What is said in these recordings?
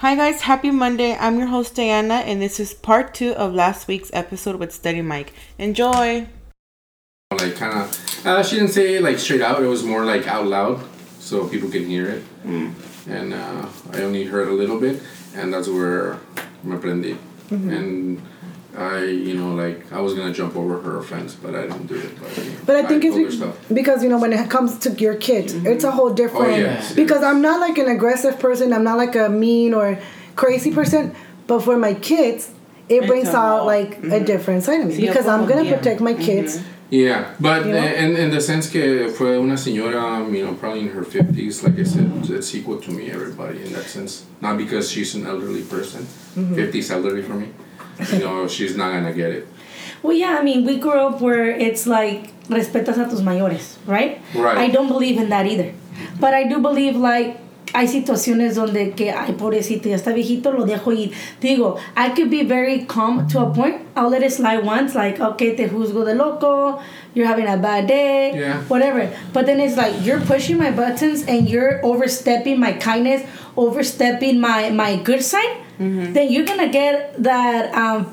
Hi guys, happy Monday. I'm your host Diana, and this is part two of last week's episode with Steady Mic. Enjoy. Like kind of, uh, she didn't say it like straight out. It was more like out loud, so people can hear it. And uh, I only heard a little bit, and that's where me prendí. And I, you know, like I was gonna jump over her offense, but I didn't do it. But, you know, But I think told her it's stuff. because you know when it comes to your kids, mm-hmm. it's a whole oh, different. Oh, yes, because yes. I'm not like an aggressive person. I'm not like a mean or crazy person. But for my kids, it brings a out whole- like a mm-hmm. different side of me Sí, because I'm gonna bien. protect my kids. Yeah, but You know? in, in the sense que fue una señora, you know, probably in her 50s, like I said, it's equal to me, everybody, in that sense. Not because she's an elderly person. Mm-hmm. 50 is elderly for me. You know, she's not gonna get it. Well, yeah, I mean, we grew up where it's like respetas a tus mayores, right? Right. I don't believe in that either. But I do believe like hay situaciones donde que ay pobrecito ya está viejito lo dejo ir. Digo, I could be very calm to a point. I'll let it slide once, like okay, te juzgo de loco. You're having a bad day, Yeah. whatever. But then it's like you're pushing my buttons and you're overstepping my kindness, overstepping my my good side. Then you're gonna get that um,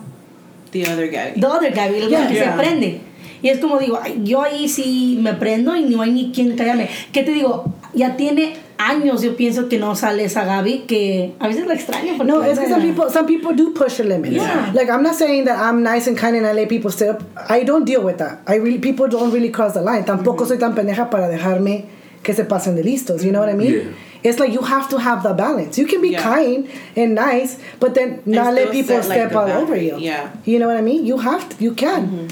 The other guy. the other guy, el Yeah. que Yeah. se prende. Y es como digo, yo ahí sí me prendo y no hay ni quien callarme. ¿Qué te digo? Ya tiene años yo pienso que no sale esa Gaby, que a veces la extraño. No, it's because some people some people do push the limits. Yeah. Like I'm not saying that I'm nice and kind and I let people stay up. I don't deal with that. I really people don't really cross the line. Tampoco mm-hmm. soy tan pendeja para dejarme que se pasen de listos. You know what I mean? Yeah. It's like you have to have the balance. You can be Yeah. kind and nice, but then not let people like, step the all over you. Yeah. You know what I mean? You have to. You can. Mm-hmm.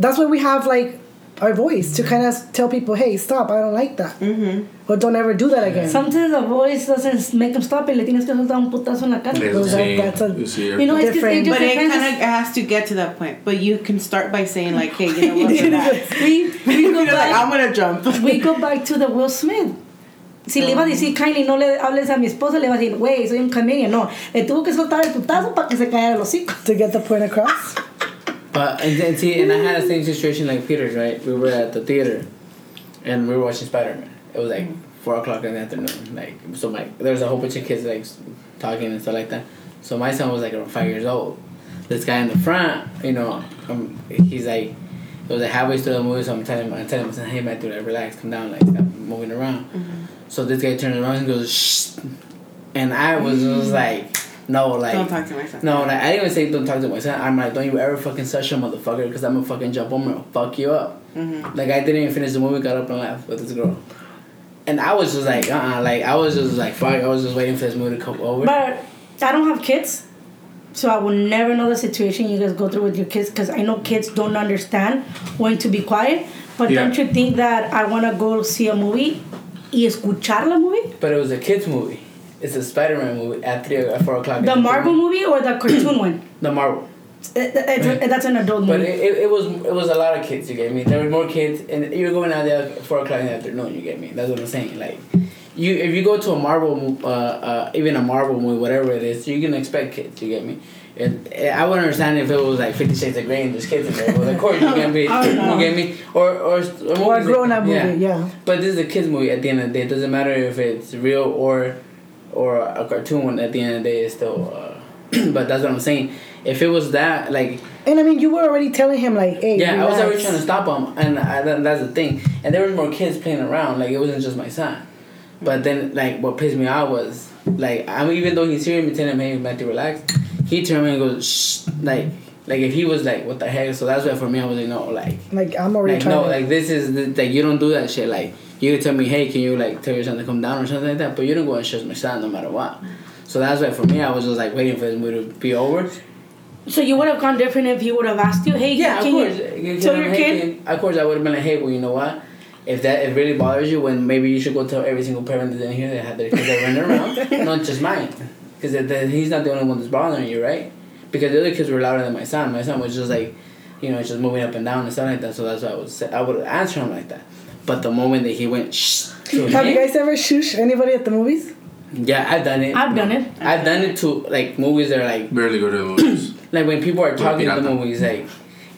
That's why we have like our voice to kind of tell people, "Hey, stop! I don't like that," mm-hmm. or "Don't ever do that again." Sometimes the voice doesn't make them stop y le tienes que soltar un putazo en la cara. It's Well, the that- same. that's a- You see, You know, it's just, Different. it just But it kind of has to get to that point. But you can start by saying like, "Hey, you know what? we, we go You're like, back, I'm gonna jump. we go back to the Will Smith. Si le iba a decir Kylie, no le hables a mi esposa, le va a decir, güey, soy un comedian. No, le tuvo que soltar el putazo para que se caiga el hocico. to get the point across. But and then see, and I had the same situation like Peter's. Right, we were at the theater, and we were watching Spider Man. It was like mm-hmm. four o'clock in the afternoon. Like so, my there was a whole bunch of kids like talking and stuff like that. So my son was like around five years old. This guy in the front, you know, um, he's like, it was like halfway through the movie. So I'm telling him, I'm telling him, hey man, dude, like, relax, come down, like stop moving around. Mm-hmm. So this guy turns around and goes, shh, and I was just mm-hmm. like, no, like Don't talk to my son. no, like I didn't even say don't talk to my son. I'm like, don't you ever fucking touch a motherfucker because I'm gonna fucking jump on him and fuck you up. Mm-hmm. Like I didn't even finish the movie, got up and left with this girl. And I was just like, uh, uh like I was just like, fuck. I was just waiting for this movie to come over. But I don't have kids, so I will never know the situation you guys go through with your kids because I know kids don't understand when to be quiet. But Yeah. don't you think that I want to go see a movie y escuchar la movie? But it was a kids movie. It's a Spider-Man movie at three at four o'clock. The Marvel movie or the cartoon one? The Marvel. It- it's- that's an adult But movie. it, it, it was it was a lot of kids. You get me? There were more kids, and you're going out there at four o'clock in the afternoon. You get me? That's what I'm saying. Like, you if you go to a Marvel, uh, uh, even a Marvel movie, whatever it is, you can expect kids. You get me? And I would understand if it was like Fifty Shades of Grey and there's kids in there. But of course, you me? Oh. You get me? Or or or, Or a grown up that- movie, yeah. But this is a kids movie. At the end of the day, it doesn't matter if it's real or or a cartoon. At the end of the day, it's still. Uh, but that's what I'm saying. If it was that, like And I mean, you were already telling him like, "Hey, yeah, I was already trying to stop him, and I, that, that's the thing. And there was more kids playing around. Like it wasn't just my son. But then, like, what pissed me off was, like, I mean, even though he's hearing me telling him, "Hey, Matthew, relax," he turned around and goes, "Shh," like, like if he was like, "What the heck?" So that's why for me, I was like, "No, like, Like I'm already like trying. no, to, like this is the, like you don't do that shit. Like you tell me, hey, can you like tell your son to come down or something like that? But you don't go and shush my son no matter what. So that's why for me, I was just like waiting for this movie to be over. so you would have gone different if he would have asked you, hey, Yeah, of can course. you You tell your hey, kid? Of course, I would have been like, hey, well, you know what? If that it really bothers you, when maybe you should go tell every single parent that's in here that had their kids that running around, not just mine, because he's not the only one that's bothering you, right? Because the other kids were louder than my son. My son was just like, you know, just moving up and down and stuff like that. So that's why I would say I would answer him like that. But the moment that he went, shh, to have you guys ever shush anybody at the movies? yeah, I've done it. I've done it. I've done it to like movies that are like Barely go to the movies. like when people are talking in the movies, like,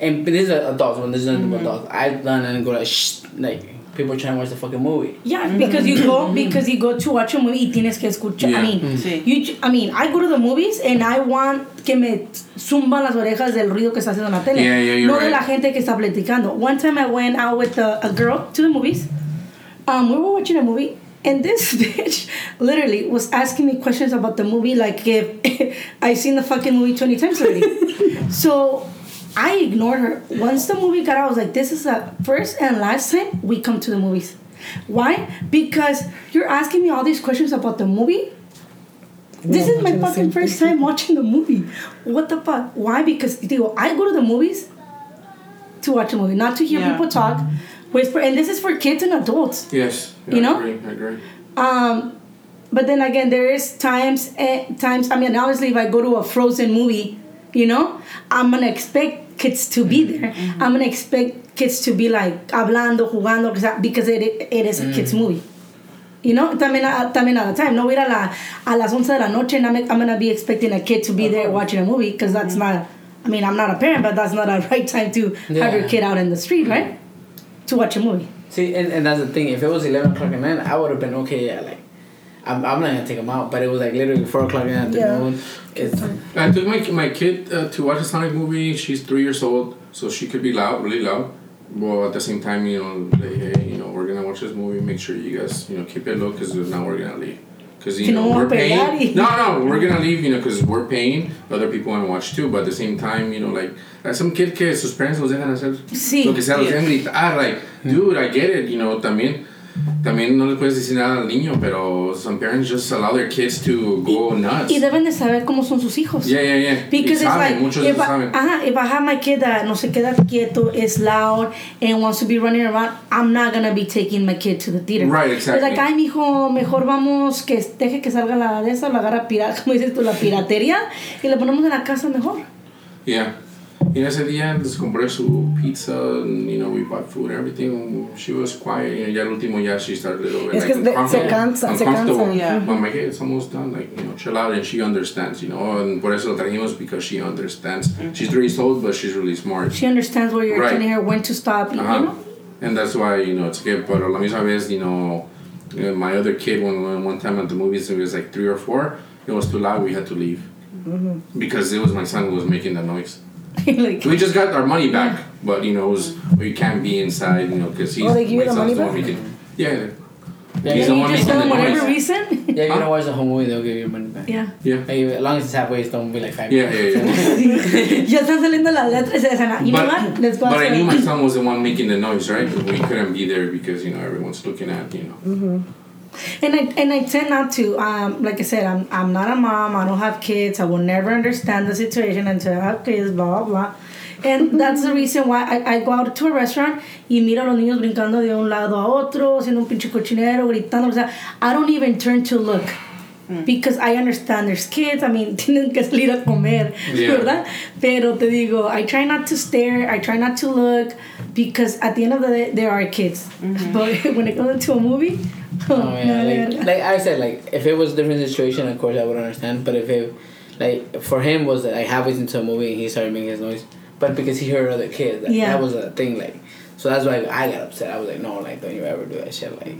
and but this is adults when this is not Mm-hmm. adults. I've done and go like shh, like people trying to watch the fucking movie. Yeah, because you go because you go to watch a movie y tienes que escuchar. Yeah. I mean, Sí. you, I mean, I go to the movies and I want que me zumban las orejas del ruido que está haciendo en la tele. Yeah, yeah, you're no de right. la gente que está platicando. One time I went out with a, a girl to the movies. Um, we were watching a movie. And this bitch literally was asking me questions about the movie like if I've seen the fucking movie 20 times already. so I ignored her. Once the movie got out, I was like, this is the first and last time we come to the movies. Why? Because you're asking me all these questions about the movie. This We're is my fucking first time watching the movie. What the fuck? Why? Because digo, I go to the movies to watch a movie, not to hear Yeah. people talk, whisper. And this is for kids and adults. Yes. You I know? agree, I agree. Um, but then again, there is times, eh, times. I mean, obviously, if I go to a Frozen movie, you know, I'm gonna expect kids to be mm-hmm. there. Mm-hmm. I'm gonna expect kids to be like hablando, jugando, because it, it is a mm. kids movie. You know, también, a- también at the time. No ir a, la, a las 11 de la noche and I'm, I'm gonna be expecting a kid to be there watching a movie because that's mm-hmm. not. I mean, I'm not a parent, but that's not a right time to have your kid out in the street, right? To watch a movie. See, and, and that's the thing. If it was eleven o'clock at night, I would have been okay. Yeah, like, I'm, I'm not gonna take him out. But it was like literally four o'clock in the afternoon. Yeah. afternoon. It's, I took my my kid uh, to watch a Sonic movie. She's three years old, so she could be loud, really loud. Well, at the same time, you know, like, hey, you know, we're gonna watch this movie. Make sure you guys, you know, keep it low, because now we're gonna leave. Because you Que know we're va a paying. No, no, we're gonna leave. You know, because we're paying. Other people want to watch too, but at the same time, you know, like, like some kid que sus parents los dejan hacer Sí. lo que sea, los Yeah. dejan gritar. Like, dude, I get it. You know, también. También no le puedes decir nada al niño, pero some parents just allow their kids to go nuts. Y deben de saber cómo son sus hijos. Yeah, yeah, yeah. Because Y it's saben, like, muchos if I, saben. ajá, if I have my kid that no se queda quieto, is loud, and wants to be running around, I'm not gonna be taking my kid to the theater. Right, exactly. It's like, ay, mijo, mejor vamos, que deje que salga la de esa, la agarra pirata, como dices tú, la piratería, y la ponemos en la casa mejor. Yeah. Y en ese día les compré su pizza, and, you know, we bought food and everything. She was quiet, you know, ya el último ya she started a little bit like que de- se uncomfortable- cansa- se uncomfortable. cansa. Yeah. But I'm like, hey, it's almost done, like, you know, chill out, and she understands, you know, and por eso lo trajimos because she understands. She's three years old, but she's really smart. She understands where you're Right. telling her when to stop, Uh-huh. know? And that's why, you know, it's good. But la misma vez, you know, you know, my other kid, when, when one time at the movies, it was like three or four, it was too loud, we had to leave. Mm-hmm. Because it was my son who was making the noise. like, We just got our money back, but you know, was, we can't be inside, you know, because he's Oh, they give you my the son's money the one back? making- Yeah, yeah, He's you, the one just making tell the them whatever noise. reason. yeah, you Huh? know, watch the whole movie, they'll give you money back. Yeah. yeah, Like, as long as it's halfway, it's don't be like five. yeah, yeah, yeah. ya están saliendo las letras y dicen, you know what? Let's go but I knew my son was the one making the noise, right? We couldn't be there because you know everyone's looking at you know. Mm-hmm. And I and I tend not to. Um, like I said, I'm I'm not a mom. I don't have kids. I will never understand the situation until I have kids. Blah blah blah. And that's the reason why I, I go out to a restaurant y miro a los niños brincando de un lado a otro, haciendo un pinche cochinero, gritando. O sea, I don't even turn to look. Mm. Because I understand there's kids, I mean, tienen que salir a comer, Yeah. ¿verdad? Pero te digo, I try not to stare, I try not to look, because at the end of the day, there are kids. Mm-hmm. But when it comes to a movie, Oh, yeah, like, like I said, like if it was a different situation, of course I would understand. But if it, like for him was like halfway into a movie and he started making his noise, but because he heard other kids, like, Yeah. that was a thing. Like so that's why I got upset. I was like, no, like don't you ever do that shit. Like,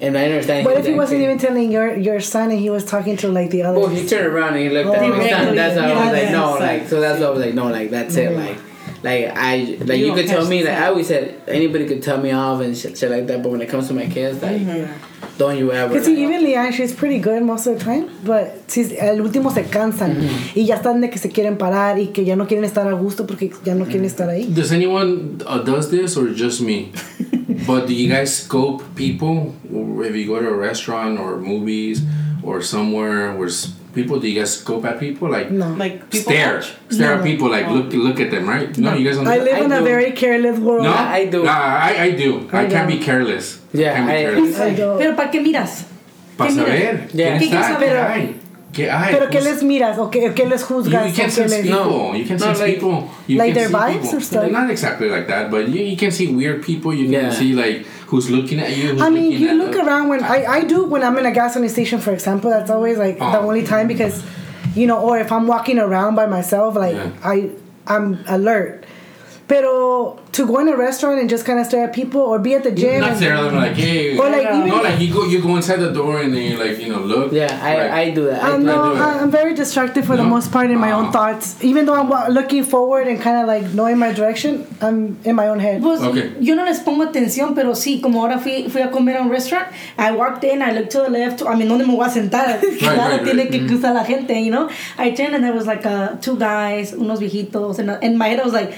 and I understand. But if he was wasn't even telling your your son and he was talking to like the other. Well, he turned around and he looked at Oh. my son. That's why I was Yeah, like, no, yeah, like so that's why I was like, no, like that's it, Mm-hmm. like. Like I, like You you, could tell me, like I always said, anybody could tell me off and shit, shit like that. But when it comes to my kids, like, don't you ever. Because like, even Leanne, she's pretty good most of the time, but si al último se cansan y ya están de que se quieren parar y que ya no quieren estar a gusto porque ya no quieren estar ahí. Does anyone uh, does this or just me? but do you guys scope people if you go to a restaurant or movies or somewhere where s- people do you guys scope at people like No. Like people stare watch. stare No. at people like look look at them right? No, you guys don't. I live I in a very careless world. no, I do. Nah, I, I do. I, I can't be don't. careless. Yeah, can't be I- careless. I don't. Pero ¿para qué miras? Para saber. Yeah. ¿Quién ¿Qué quieres está? saber? ¿Qué hay? Pero ¿qué les miras o qué, qué les You, juzgas? you o can qué sense people. No. You can No, sense like- people. You Like can their see vibes people. or stuff? Not exactly like that, but you, you can see weird people. You can Yeah. see like who's looking at you. I mean, you look the- around when I, I do when I'm in a gas station, for example. That's always like the Oh. only time because, you know, or if I'm walking around by myself, like Yeah. I I'm alert. Pero to go in a restaurant and just kind of stare at people or be at the gym. Not and- there, I'm like, hey. Or like even no, like you go, you go inside the door and then you like, you know, look. Yeah, I, Right. I do that. I Um, do no, do it. I- I'm very distracted for the most part in my own Ah. thoughts. Even though I'm looking forward and kind of like knowing my direction, I'm in my own head. Pues Okay. yo no les pongo atención, pero sí, como ahora fui, fui a comer a un restaurant, I walked in, I looked to the left, I mean, ¿dónde me voy a sentar? Claro, right, tiene right. que cruzar la gente, you know? I turned and there was like uh, two guys, unos viejitos, and in my head I was like,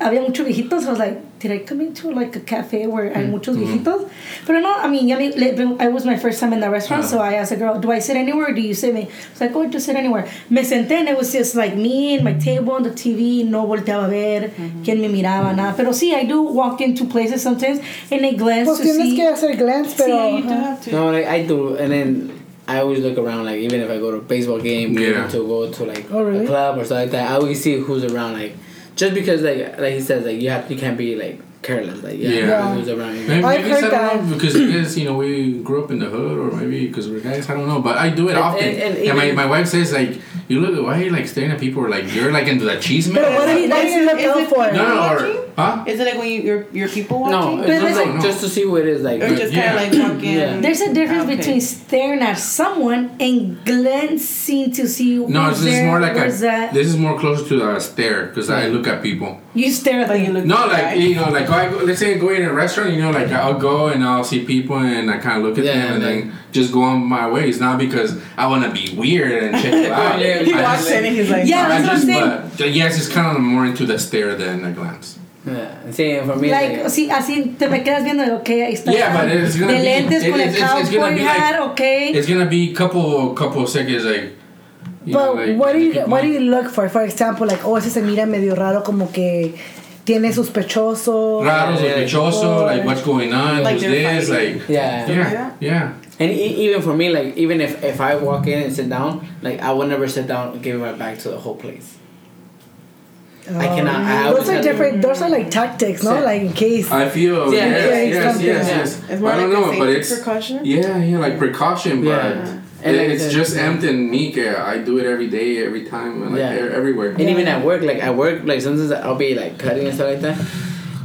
había muchos viejitos, I was like, did I come into like a cafe where hay mm, muchos mm. viejitos? Pero no, I mean, ya me, it was my first time in the restaurant, ah. so I asked the girl, do I sit anywhere or do you sit me? It's like, oh, just sit anywhere. Me senté and it was just like me and my table and the TV, no volteaba a ver mm-hmm. quién me miraba, nada. Pero sí, I do walk into places sometimes and I glance Pues to tienes see. que hacer glance, pero. yeah, you do ajá. have to. No, like I do, and then I always look around. Like even if I go to a baseball game, Yeah. to go to like Oh, really? a club or something like that, I always see who's around. Like just because like like he says, like you have you can't be like careless. Like you have Yeah. who's around you. Maybe, I've maybe it's, heard I don't that. know, because I guess, you know, we grew up in the hood or maybe because we're guys, I don't know. But I do it And- often. and- And, and my, my wife says, like, you look, why are you like staring at people or like, you're like into the cheese man? But what do you, what do you look Is out it- for? No, no, Watching? or, huh? Is it like when you, your your people watching? No, But it's just listen- like just to see what it is like. or just Yeah. kind of like walking. Yeah. There's a difference ah, Okay. between staring at someone and glancing to see who's No, this is more like a, that. this is more closer to a stare because I look at people. You stare at Like you them. look. No, at like guy. you know, like oh, I go, let's say I go in a restaurant, you know, like I'll go and I'll see people and I kind of look at Yeah, them and then just go on my way. It's not because I want to be weird and check it out. Yeah, He I walks just- in and he's like, Yeah, I that's what I'm saying. but yes, it's kind of more into the stare than a glance. Yeah, see, for me, Like, like, sí, así te me quedas viendo, ok, ahí está. Yeah, but it's gonna De be- lentes it- con el it's- it's- it's gonna cowboy be like- ok. It's gonna be couple couple of seconds like. you know, But like, what do you what do you look for? For example, like, oh, ese se mira medio raro, como que tiene sospechoso. Raro, Yeah. sospechoso, like what's going on, Like who's this, fighting. like. yeah. Yeah, yeah. And e- even for me, like even if if I walk in and sit down, like I would never sit down and give my back to the whole place. I oh. cannot. I Those are have to- different. Those are like tactics, no? Like in case. I feel Yeah, yes, yeah, yes, something. yes, Yeah. yes. It's more I don't like know, but it's precaution. yeah, yeah, like precaution, but Yeah. And like it's said- just empty and me. I do it every day, every time, like Yeah. everywhere. And even at work, like at work, like sometimes I'll be like cutting and stuff like that.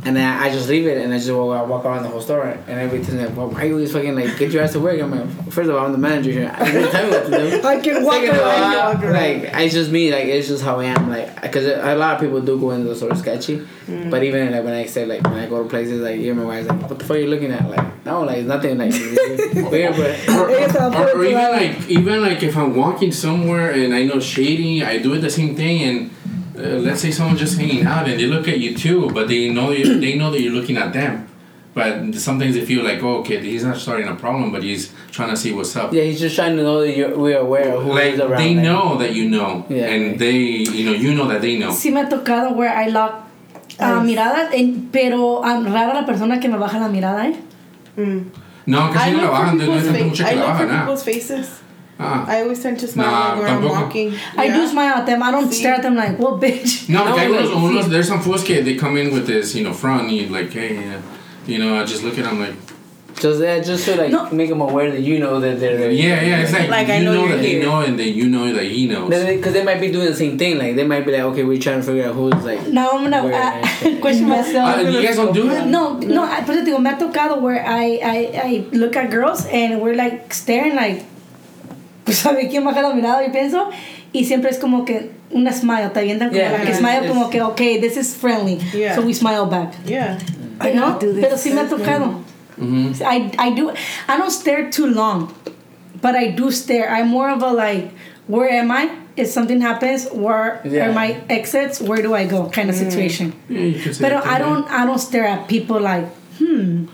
And then I just leave it and I just walk, I walk around the whole store and everything's like, well, why you always fucking like get your ass to work? I'm like, first of all, I'm the manager here. I don't tell me what to do. I can walk Second around. all, like it's just me, like it's just how I am, like because a lot of people do go into the store sketchy, mm. but even like when I say like when I go to places, like even my wife's like, what the fuck are you looking at? Like no, like it's nothing like weird, but or, or, or, even like even like if I'm walking somewhere and I know shady, I do it the same thing and uh, let's say someone's just hanging out and they look at you too, but they know you, they know that you're looking at them. But sometimes they feel like, oh, okay, he's not starting a problem, but he's trying to see what's up. yeah, he's just trying to know that you're we're aware of who like is around. they like- know that you know, Yeah. and they, you know, you know that they know. Sí me ha tocado where I lock uh, Ay. miradas, en- pero um, rara la persona que me baja la mirada, ¿eh? No, I casi no la bajan, no people's hay tanta fa- mucha I que la look for bajan, ah. people's faces. Ah. I always tend to smile Nah, like when I'm tampoco. walking. I Yeah. do smile at them. I don't Sí. stare at them like, well, bitch. No, No, porque hay like, unos, unos, there's some fools que they come in with this, you know, front, and you like, hey, yeah. you know, I just look at them like, Just that, just to like No. make them aware that you know that they're yeah, yeah, it's like, Like, I you know know, you're that they know, and then you know that he knows. Because they might be doing the same thing. Like they might be like, okay, we're trying to figure out who's like. Now I'm gonna Where uh, question myself. Uh, you guys don't do it? No, no, I, por eso te digo, me ha tocado where I, I, I look at girls and we're like staring like, pues sabe quién baja la mirada y pienso, y siempre es como que una smile, te avientan como Yeah, la que it's- smile como que, okay, this is friendly, Yeah. so we smile back. Yeah. I ¿No? don't do this. Pero sí me ha tocado. Mm-hmm. I, I do, I don't stare too long, but I do stare. I'm more of a like, where am I? If something happens, where Yeah. are my exits? Where do I go? Kind of situation. Yeah, you can say Pero that I don't I don't stare at people like, hmm,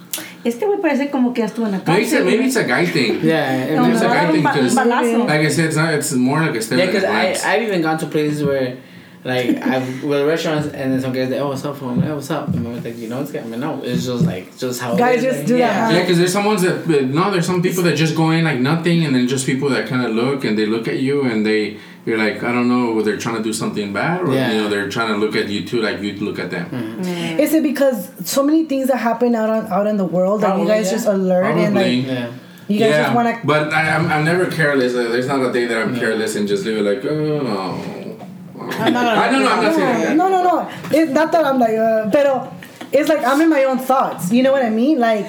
este güey parece como que ya estuvo en la Maybe it's, a, cárcel. maybe it's a guy thing. Yeah, No, maybe it's a a guy thing because, like I said, it's not. It's more like a stare Yeah, because I, I've even gone to places where, like I've with restaurants and then some guys like, oh what's up, phone? Hey, what's up? And I'm like, you know, it's I mean, no, it's just like just how. it Guys is, just like, do that, yeah. huh? Yeah, because there's some ones that no, there's some people that just go in like nothing, and then just people that kind of look and they look at you and they you're like I don't know they're trying to do something bad or Yeah. you know they're trying to look at you too like you look at them. Is it because so many things that happen out on, out in the world that you guys yeah. just alert and like Yeah. you guys yeah, just want to but I, I'm, I'm never careless. Uh, there's not a day that I'm careless and just leave it like oh no. I'm not I don't know. I'm not saying that. No, no, no. It's not that I'm like, uh, pero it's like I'm in my own thoughts. You know what I mean? Like,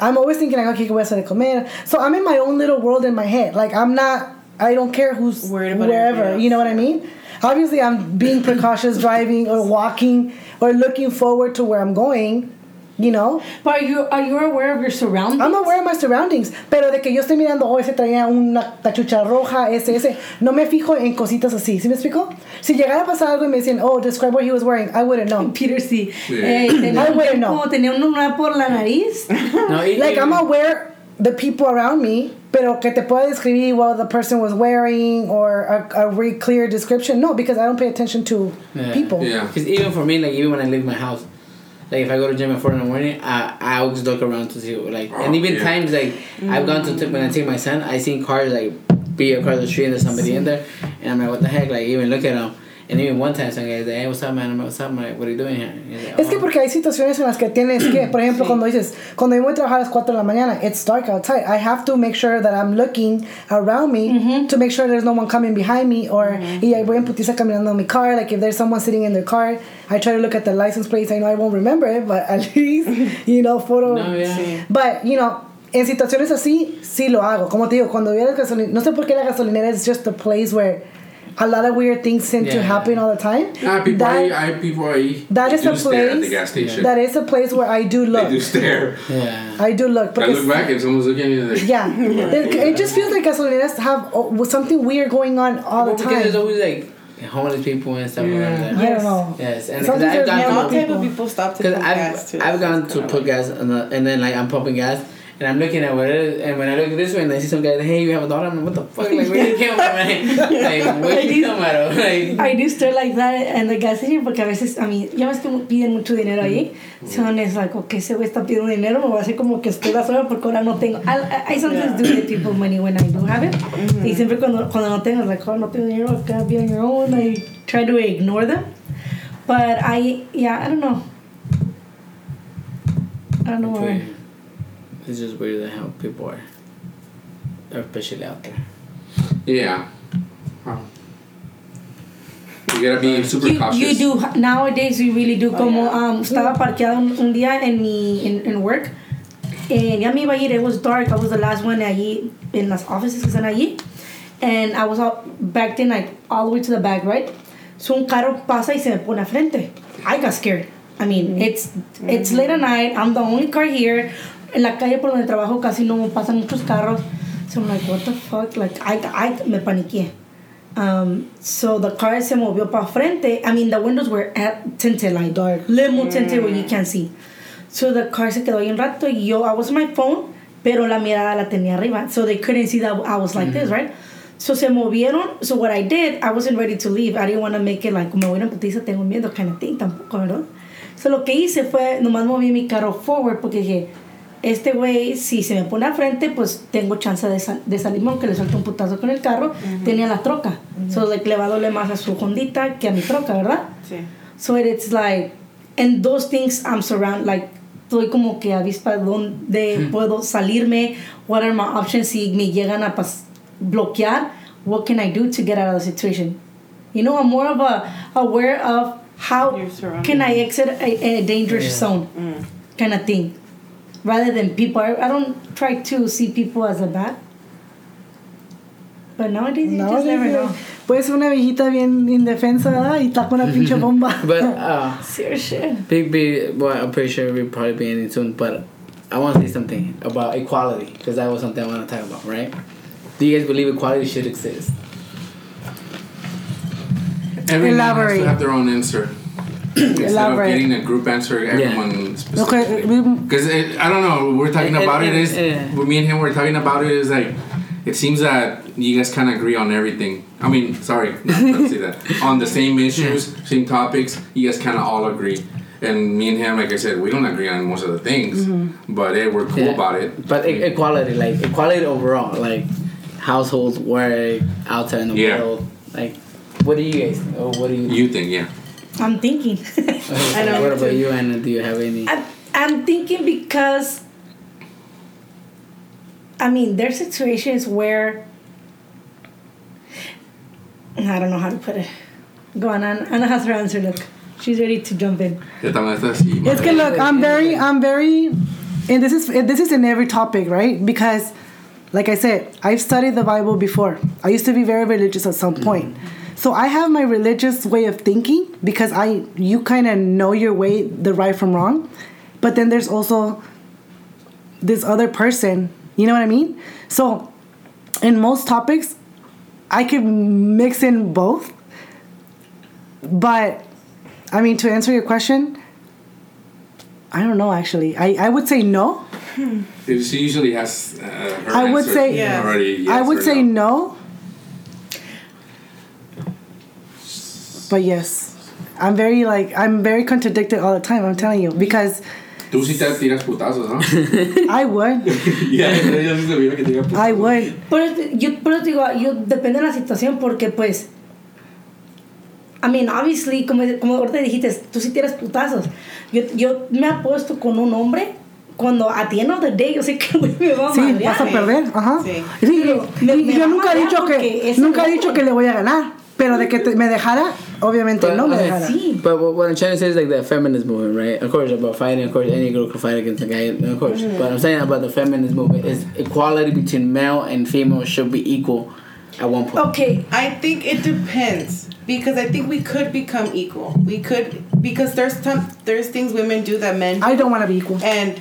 I'm always thinking, like, okay, ¿qué voy a hacer de comer? So I'm in my own little world in my head. Like, I'm not, I don't care who's Worried about wherever. You know what. I mean? Obviously, I'm being precautious driving or walking or looking forward to where I'm going. You know? But are you are you aware of your surroundings? I'm aware of my surroundings, pero de que yo esté mirando, oh, ese traía una cachucha roja, ese, ese, no me fijo en cositas así, ¿sí me explico? Si llegara a pasar algo y me decían, oh, describe what he was wearing, I wouldn't know. Peter sí. Yeah. Eh, tenía, I wouldn't tiempo- know. tenía un lunar por la nariz. No, it- Like, it- I'm aware the people around me, pero que te pueda describir what the person was wearing or a, a really clear description, no, because I don't pay attention to Yeah. people. Yeah. Because even for me, like even when I leave my house, like if I go to gym at four in the morning, I I always look around to see like, and Oh, even yeah. times like I've gone to t- when I take my son, I seen cars like be across the street and there's somebody in mm. there, and I'm like, what the heck? Like even look at them, and even one time some guy's like, hey, what's up, man? What's up, man? What are you doing here? Like, Es que "Oh." porque hay situaciones en las que tienes que, por ejemplo, cuando dices, cuando yo voy a trabajar a las 4 de la mañana, it's dark outside. I have to make sure that I'm looking around me to make sure there's no one coming behind me or y ahí voy en putiza caminando en mi car. Like if there's someone sitting in their car, I try to look at the license plates. I know I won't remember it, but at least, you know, photo. No, yeah. Sí. But, you know, en situaciones así, sí lo hago. Como te digo, cuando voy a la gasolinera, no sé por qué la gasolinera is just a place where a lot of weird things seem to happen all the time. Ah, people, That- I, I, people, I, that is a stare at the place gas station. that is a place where I do they look. do stare. yeah. I do look. I look back and someone's looking at me like, Yeah. it, it just feels like gasolineras have oh, something weird going on all Well, the because there's always like homeless people and stuff Yeah. around I don't know. Yes, and because Sometimes I've there's gone Yeah, to all type people. of people stop to Because put I've gas too. I've gone to put like- gas and, the, and then like I'm pumping gas and I'm looking at what it is and when I look this way and I see some guy hey you have a daughter I'm like what the fuck like where you come from man like where you come out of like I do stare like that in the gas station porque a veces, a mí, ya ves que piden mucho dinero ahí. So es like, okay, ese güey está pidiendo dinero, me voy a hacer como que estoy la sola porque ahora no tengo. I, I- I sometimes do give people money when I do have it. Y siempre cuando, cuando no tengo, like, oh, no tengo dinero, you gotta be on your own. I try to ignore them. But I, yeah, I don't know. I don't know it's, why. Weird. it's just weird how people are especially out there yeah. Wow. You gotta be super You, cautious. you do nowadays you really do Oh, como yeah. um estaba parqueada un, un día en mi en, en work and ya me iba a ir it was dark I was the last one allí en las offices que están allí and I was all backed in like all the way to the back right so un carro pasa y se me pone a frente I got scared I mean it's it's late at night I'm the only car here en la calle por donde trabajo casi no pasan muchos carros so I'm like what the fuck like I, I me paniqué um, so the car se movió para frente. I mean, the windows were at tinted, like dark, limo tinted where you can't see. So the car se quedó ahí un rato y yo, I was on my phone, pero la mirada la tenía arriba. So they couldn't see that I was like this, right? So se movieron. So what I did, I wasn't ready to leave. I didn't want to make it like, me voy a putiza, tengo miedo, kind of thing, tampoco, ¿verdad? So lo que hice fue, nomás moví mi carro forward porque dije, este güey, si se me pone al frente, pues tengo chance de, sal- de salirme, aunque le suelte un putazo con el carro. Tenía la troca. So like, le va a doler más a su Hondita que a mi troca, ¿verdad? Sí. So it's like, and those things I'm surrounded, like, estoy como que avispa dónde puedo salirme, what are my options si me llegan a pas bloquear, what can I do to get out of the situation? You know, I'm more of a aware of how can I exit a, a dangerous Yeah. zone Mm. kind of thing. Rather than people, I, I don't try to see people as a bad. But nowadays, you No, just never dice, know. Puede ser una viejita bien indefensa ¿verdad? y está con una pinche bomba. but uh Serious shit. big big well I'm pretty sure we'll probably be ending soon but I want to say something about equality because that was something I want to talk about right do you guys believe equality should exist Everyone has Elaborate. to have their own answer. Instead of getting a group answer, everyone okay, specifically. we, Because I don't know, we're talking Eh, eh, about it eh, is eh. with me and him. We're talking about it is like it seems that you guys kind of agree on everything. I mean, sorry, not to say that on the same issues, same topics. You guys kind of all agree. And me and him, like I said, we don't agree on most of the things, but hey, we're cool Yeah. about it. But e- equality, like equality overall, like households, work, outside in the Yeah. world, like what do you guys think? Or what do you? You think, yeah? I'm thinking. I know, What about you, Anna? Do you have any? I'm, I'm thinking because I mean there's situations where I don't know how to put it. Go on, Anna, Anna has her answer. Look, she's ready to jump in. Ya están estas así. It's good. look, I'm very, I'm very, and this is this is in every topic, right? Because, like I said, I've studied the Bible before. I used to be very religious at some mm. point, so I have my religious way of thinking because I you kind of know your way, the right from wrong, but then there's also this other person. You know what I mean? So, in most topics, I can mix in both. But, I mean, to answer your question, I don't know actually. I, I would say no. She usually has. Uh, her I would answer say Yeah. already. Yes I would say no. no. But yes. I'm very like I'm very contradicted all the time, I'm telling you. Because Tú sí te tiras putazos, ¿no? I would. ella sí mira que tira putazos. I would. Pero yo, pero te digo, yo depende de la situación porque pues, I mean, obviously, como, como ahorita dijiste, tú sí tienes putazos. Yo, yo me apuesto con un hombre cuando a the end of the day yo sé que me va a Sí, vas a perder. Ajá. Sí. Sí, y- me- me yo a nunca he dicho que nunca he no- dicho que le voy a ganar, pero de que te- me dejara, obviamente But, no me okay. dejara. Sí. But what, what I'm trying to say is like the feminist movement, right? Of course, about fighting. Of course, any girl can fight against a guy. Of course, mm. but I'm saying about the feminist movement is equality between male and female should be equal at one point. Okay, I think it depends because I think we could become equal. We could because there's some there's things women do that men do, I don't want to be equal. and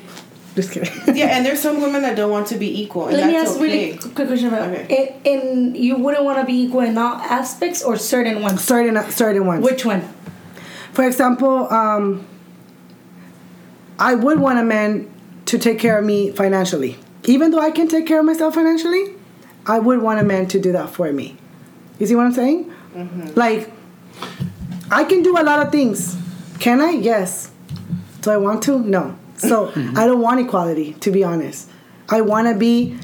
Just kidding. yeah, and there's some women that don't want to be equal, and let me ask okay. really quick question about Okay. it. And you wouldn't want to be equal in all aspects or certain ones? certain certain ones. Which one? For example, um, I would want a man to take care of me financially. Even though I can take care of myself financially, I would want a man to do that for me. You see what I'm saying? Like, I can do a lot of things. Can I? Yes. Do I want to? No. So I don't want equality, to be honest. I want to be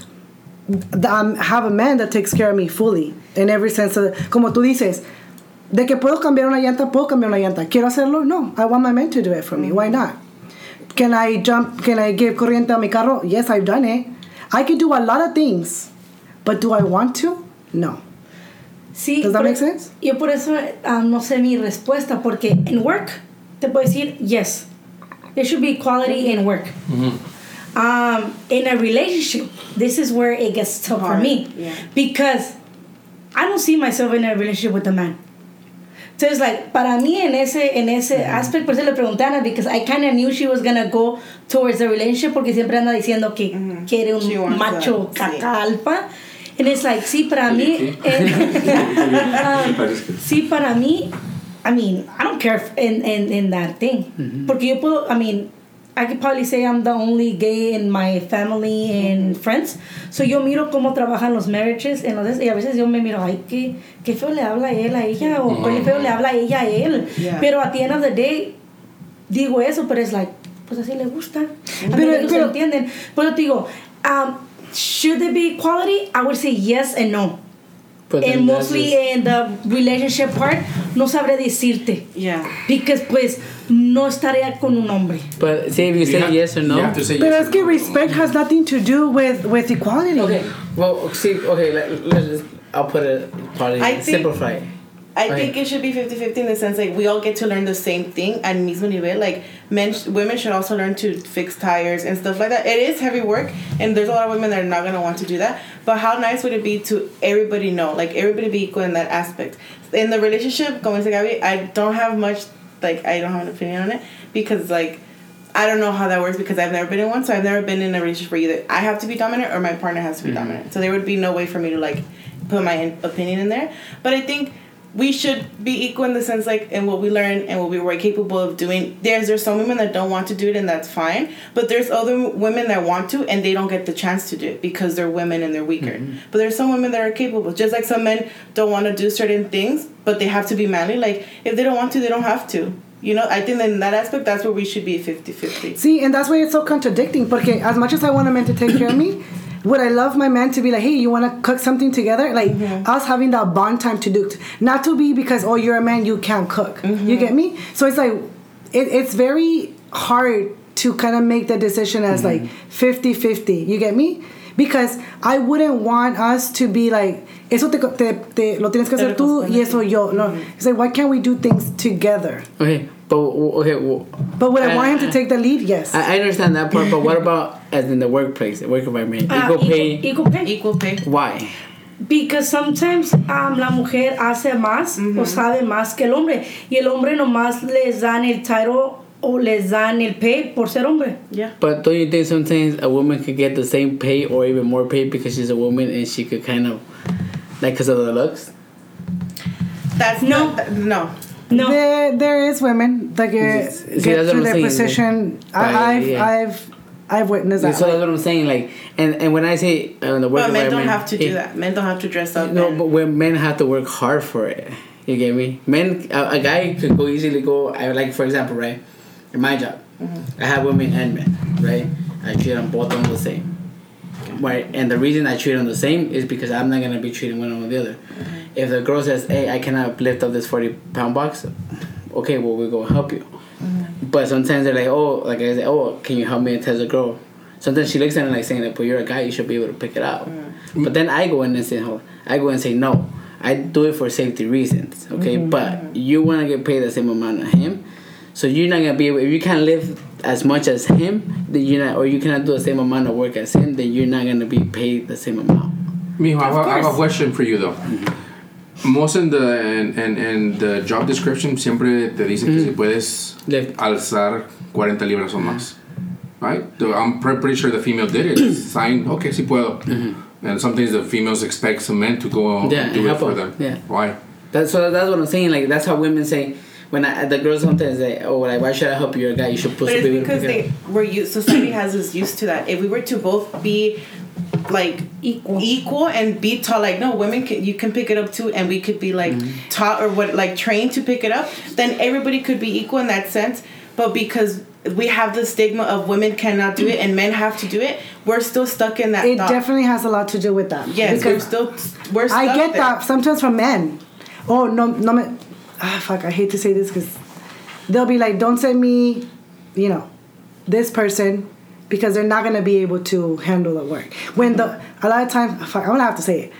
um, have a man that takes care of me fully in every sense of como tú dices de que puedo cambiar una llanta puedo cambiar una llanta. Quiero hacerlo? No. I want my man to do it for me. Why not? Can I jump can I give corriente a mi carro? Yes I've done it. I can do a lot of things but do I want to? No. Sí, Does that por- make sense? Yo por eso ah, no sé mi respuesta, porque en work te puedo decir, yes, there should be equality in work. Um, in a relationship, this is where it gets tough for me. yeah. Because I don't see myself in a relationship with a man. So it's like, para mí en ese, en ese aspect, por eso le pregunté a Ana, because I kind of knew she was gonna go towards the relationship, porque siempre anda diciendo que quiere She un wants macho that, sí. caca alfa. And it's like, sí, para mí, eh, um, sí, para mí, I mean, I don't care if in, in, in that thing. Porque yo puedo, I mean, I could probably say I'm the only gay in my family and friends. So yo miro cómo trabajan los marriages en los y a veces yo me miro, ay, qué, qué feo le habla él a ella o qué feo le habla ella a él. Yeah. Pero at the end of the day, digo eso, pero es like, pues así le gusta. A Pero- ellos pero- entienden. Pero te digo, um, should there be equality? I would say yes and no. But then and mostly just- in the relationship part, no sabré decirte. Yeah. Because pues no estaría con un hombre. But say if you You say have- yes or no. You have to say Pero yes es or que no. respect has nothing to do with with equality Okay. Well, see. Okay. Let, let's just. I'll put it. Probably I think- simplify it. I Right. think it should be 50-50 in the sense like we all get to learn the same thing at mismo nivel. Like men, sh- women should also learn to fix tires and stuff like that. It is heavy work, and there's a lot of women that are not gonna want to do that. But how nice would it be to everybody know, like everybody be equal in that aspect. In the relationship, going dice Gabi, I don't have much, like I don't have an opinion on it because like. I don't know how that works because I've never been in one, so I've never been in a relationship where either I have to be dominant or my partner has to be mm-hmm. dominant. So there would be no way for me to like put my opinion in there. But I think we should be equal in the sense like in what we learn and what we were capable of doing. There's there's some women that don't want to do it and that's fine. But there's other women that want to and they don't get the chance to do it because they're women and they're weaker. Mm-hmm. But there's some women that are capable. Just like some men don't want to do certain things, but they have to be manly. Like if they don't want to, they don't have to. You know, I think that in that aspect that's where we should be 50-50. See, and that's why it's so contradicting. because as much as I want a man to take care of me, would I love my man to be like, hey, you want to cook something together? Like mm-hmm. us having that bond time to do, not to be because oh you're a man you can't cook. Mm-hmm. You get me? So it's like, it, it's very hard to kind of make the decision as like mm-hmm. 50-50. You get me? Because I wouldn't want us to be like eso te, te, te- lo tienes que hacer tú y eso yo. No. It's like, why can't we do things together? Okay, but okay, well, But would I, I- want him to take the lead? Yes. I, I understand that part, but what about as in the workplace, the work environment, Ah, equal pay? equal pay. Equal pay. Why? Because sometimes um, la mujer hace más o sabe más que el hombre y el hombre nomás les dan el title o les dan el pay por ser hombre. Yeah. But don't you think sometimes a woman could get the same pay or even more pay because she's a woman and she could kind of like because of the looks? That's No. not, that- no. No. There, there is women that get, See, get that's to their saying. position. Right, I, I've, yeah. I've, I've witnessed that. so that's what I'm saying. Like, and and when I say uh, the work But men don't have to do it- that. Men don't have to dress up. No, and- but when men have to work hard for it. You get me? Men, a, a guy could go easily go. I like, for example, right? In my job, I have women and men, right? I treat them both on the same, right? And the reason I treat them the same is because I'm not gonna be treating one over the other. If the girl says, "Hey, I cannot lift up this forty pound box," okay, well we go help you. Mm-hmm. But sometimes they're like, "Oh, like I say, oh, can you help me?" And tells the girl. Sometimes she looks at it like saying, that, "But you're a guy, you should be able to pick it up." But then I go in and say, "Hold," I go and say, "No." I do it for safety reasons, okay? Mm-hmm. But you want to get paid the same amount as him, so you're not gonna be able. If you can't live as much as him, then you're not, or you cannot do the same amount of work as him, then you're not gonna be paid the same amount. Mijo, I have, a- I have a question for you though. Mm-hmm. Most in the and and and the job description siempre te dice que mm-hmm. si puedes Lift. alzar 40 libras o más. Right? So I'm pretty sure the female did it. Signed, okay, si puedo. Mm-hmm. And sometimes the females expect some men to go Yeah, do it for them. them. Yeah. Why? That's so. That's what I'm saying. Like that's how women say. When I, the girls sometimes say, "Oh, like why should I help you? You're a guy. You should But supposed to it's be able to because pick it they up." were used. Society has us used to that. If we were to both be like Equal. equal and be taught like no women can you can pick it up too and we could be like mm-hmm. taught or what like trained to pick it up then everybody could be equal in that sense but because we have the stigma of women cannot do it and men have to do it we're still stuck in that it thought. definitely has a lot to do with that. yes we're still we're stuck I get there. that sometimes from men. Oh no, no me. Ah, fuck! I hate to say this because they'll be like, "Don't send me, you know, this person," because they're not gonna be able to handle the work. When the a lot of times, fuck, I'm gonna have to say it.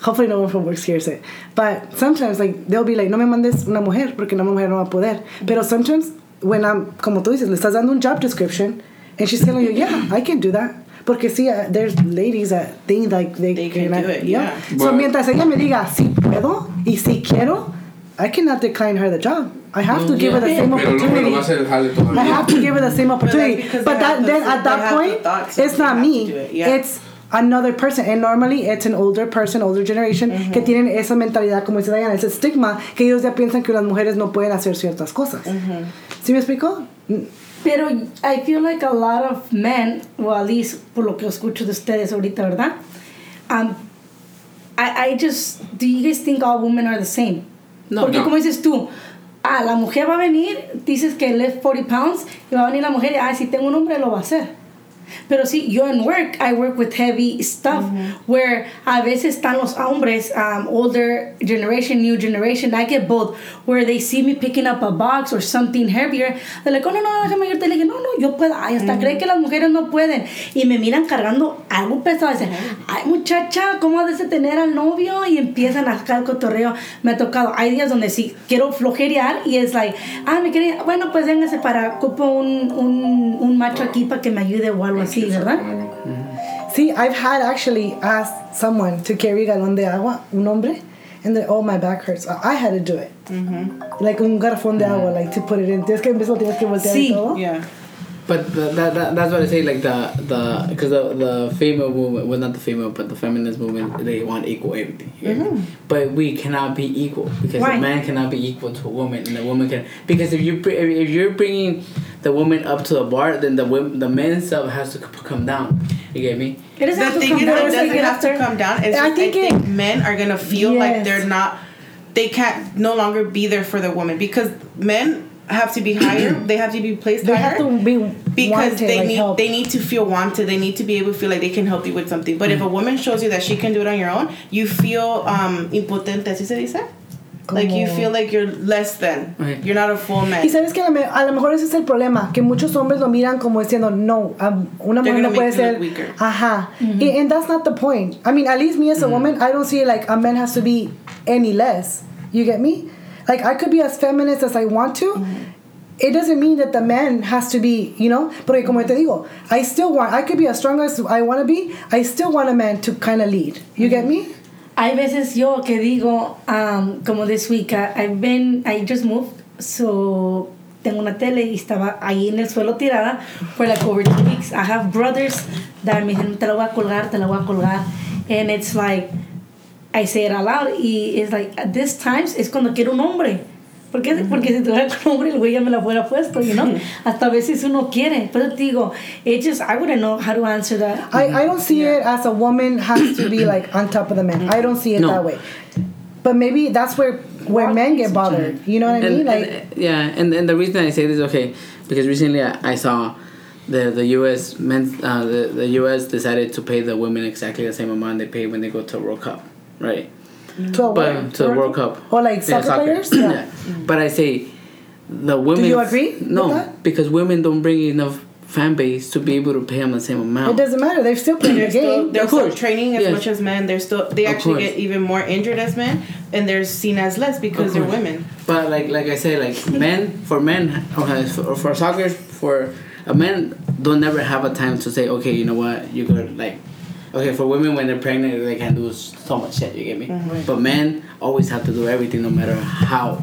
Hopefully, no one from work hears it. But sometimes, like they'll be like, "No me mandes una mujer porque una mujer no va a poder." Pero sometimes, when I'm, como tú dices, le estás dando un job description, and she's telling you, "Yeah, I can do that." Porque sí, uh, there's ladies that think like they, They can cannot- do it, yeah. So But- mientras ella me diga si puedo y si quiero, I cannot decline her the job. I have to give her the same Pero no me lo opportunity. va a hacer el jale I have to give her the same opportunity. because But that the- then at that have the point, it's not me. it, yeah. It's another person. And normally it's an older person, older generation, Mm-hmm. que tienen esa mentalidad, como dice Diana, ese estigma, que ellos ya piensan que las mujeres no pueden hacer ciertas cosas. Mm-hmm. ¿Sí me explico? Pero I feel like a lot of men, o at least por lo que escucho de ustedes ahorita, ¿verdad? Um, I, I just, do you guys think all women are the same? No, Porque no. como dices tú, ah, la mujer va a venir, dices que lift 40 pounds, y va a venir la mujer y, ah, si tengo un hombre lo va a hacer. Pero sí, yo en work, I work with heavy stuff where a veces están los hombres, um, older generation, new generation, I get both, where they see me picking up a box or something heavier, they're like, oh, no, no, déjame irte, le digo, no, no, yo puedo, ay, hasta creen que las mujeres no pueden, y me miran cargando algo pesado, dicen, ay, muchacha, ¿cómo has de tener al novio? Y empiezan a sacar el cotorreo, me ha tocado, hay días donde sí, quiero flojerear, y es like, ah, me quería, bueno, pues véngase para, ocupo un, un, un macho aquí para que me ayude o algo así, ¿verdad? See, I've had actually asked someone to carry galón de agua, un hombre, and then, oh, my back hurts. I I had to do it. Mm-hmm. Like un garrafón de agua, like to put it in. Tienes que empezar, tienes que voltear y Sí. todo. yeah But the, that, that that's what I say. Like the the because the the female movement, well not the female, but the feminist movement, they want equal everything. you get me? Mm-hmm. But we cannot be equal because Why? a man cannot be equal to a woman, and a woman can because if you br- if you're bringing the woman up to the bar, then the women, the men's stuff has to come down. You get me? It doesn't the have to thing come is down, it it's doesn't like have to come down it's I just, think I it- think men are gonna feel like they're not they can't no longer be there for the woman because men have to be higher they have to be placed They higher have to be because wanted, they like need help. they need to feel wanted. They need to be able to feel like they can help you with something. But if a woman shows you that she can do it on your own, you feel um impotente. ¿Así se dice? Like you feel like you're less than. Okay. You're not a full man. Y sabes que a lo, me- a lo mejor ese es el problema, que muchos hombres lo miran como diciendo, no, um, una They're mujer no puede ser. look weaker. Ajá. Y- and that's not the point. I mean, at least me as a woman, I don't see like a man has to be any less. You get me? Like I could be as feminist as I want to. It doesn't mean that the man has to be, you know. Porque como te digo, I still want. I could be as strong as I want to be. I still want a man to kind of lead. You get me? Hay veces yo que digo, um, como this week, I've been, I just moved, so tengo una tele y estaba ahí en el suelo tirada for like over two weeks. I have brothers that me dicen, te la voy a colgar, te la voy a colgar. And it's like, I say it out loud y it's like, at this times es cuando quiero un hombre. ¿Por qué? Porque si tuviera con un hombre, el güey ya me la fuera puesto, you know? Hasta a veces uno quiere. Pero te digo, it just, I wouldn't know how to answer that. I, I don't see it as a woman has to be like on top of the man. I don't see it No. that way. But maybe that's where where men get bothered. You know what I and, mean? Like and, yeah, and, and the reason I say this, okay, because recently I, I saw the the U.S. men, uh, the the U.S. decided to pay the women exactly the same amount they pay when they go to a World Cup, right? To a But what? to the World Cup. Or like Yeah, soccer, players? Yeah. Yeah. But I say the women. Do you agree with No, that? because women don't bring enough fan base to be able to pay them the same amount. It doesn't matter. They're still playing the They're still, game. they're Of still course. training as Yes. much as men. They're still they actually get even more injured as men, and they're seen as less because they're women. But like like I say, like men for men okay, for, for soccer for a man don't never have a time to say okay you know what you could like okay for women when they're pregnant they can do so much shit you get me mm-hmm. but men always have to do everything no matter how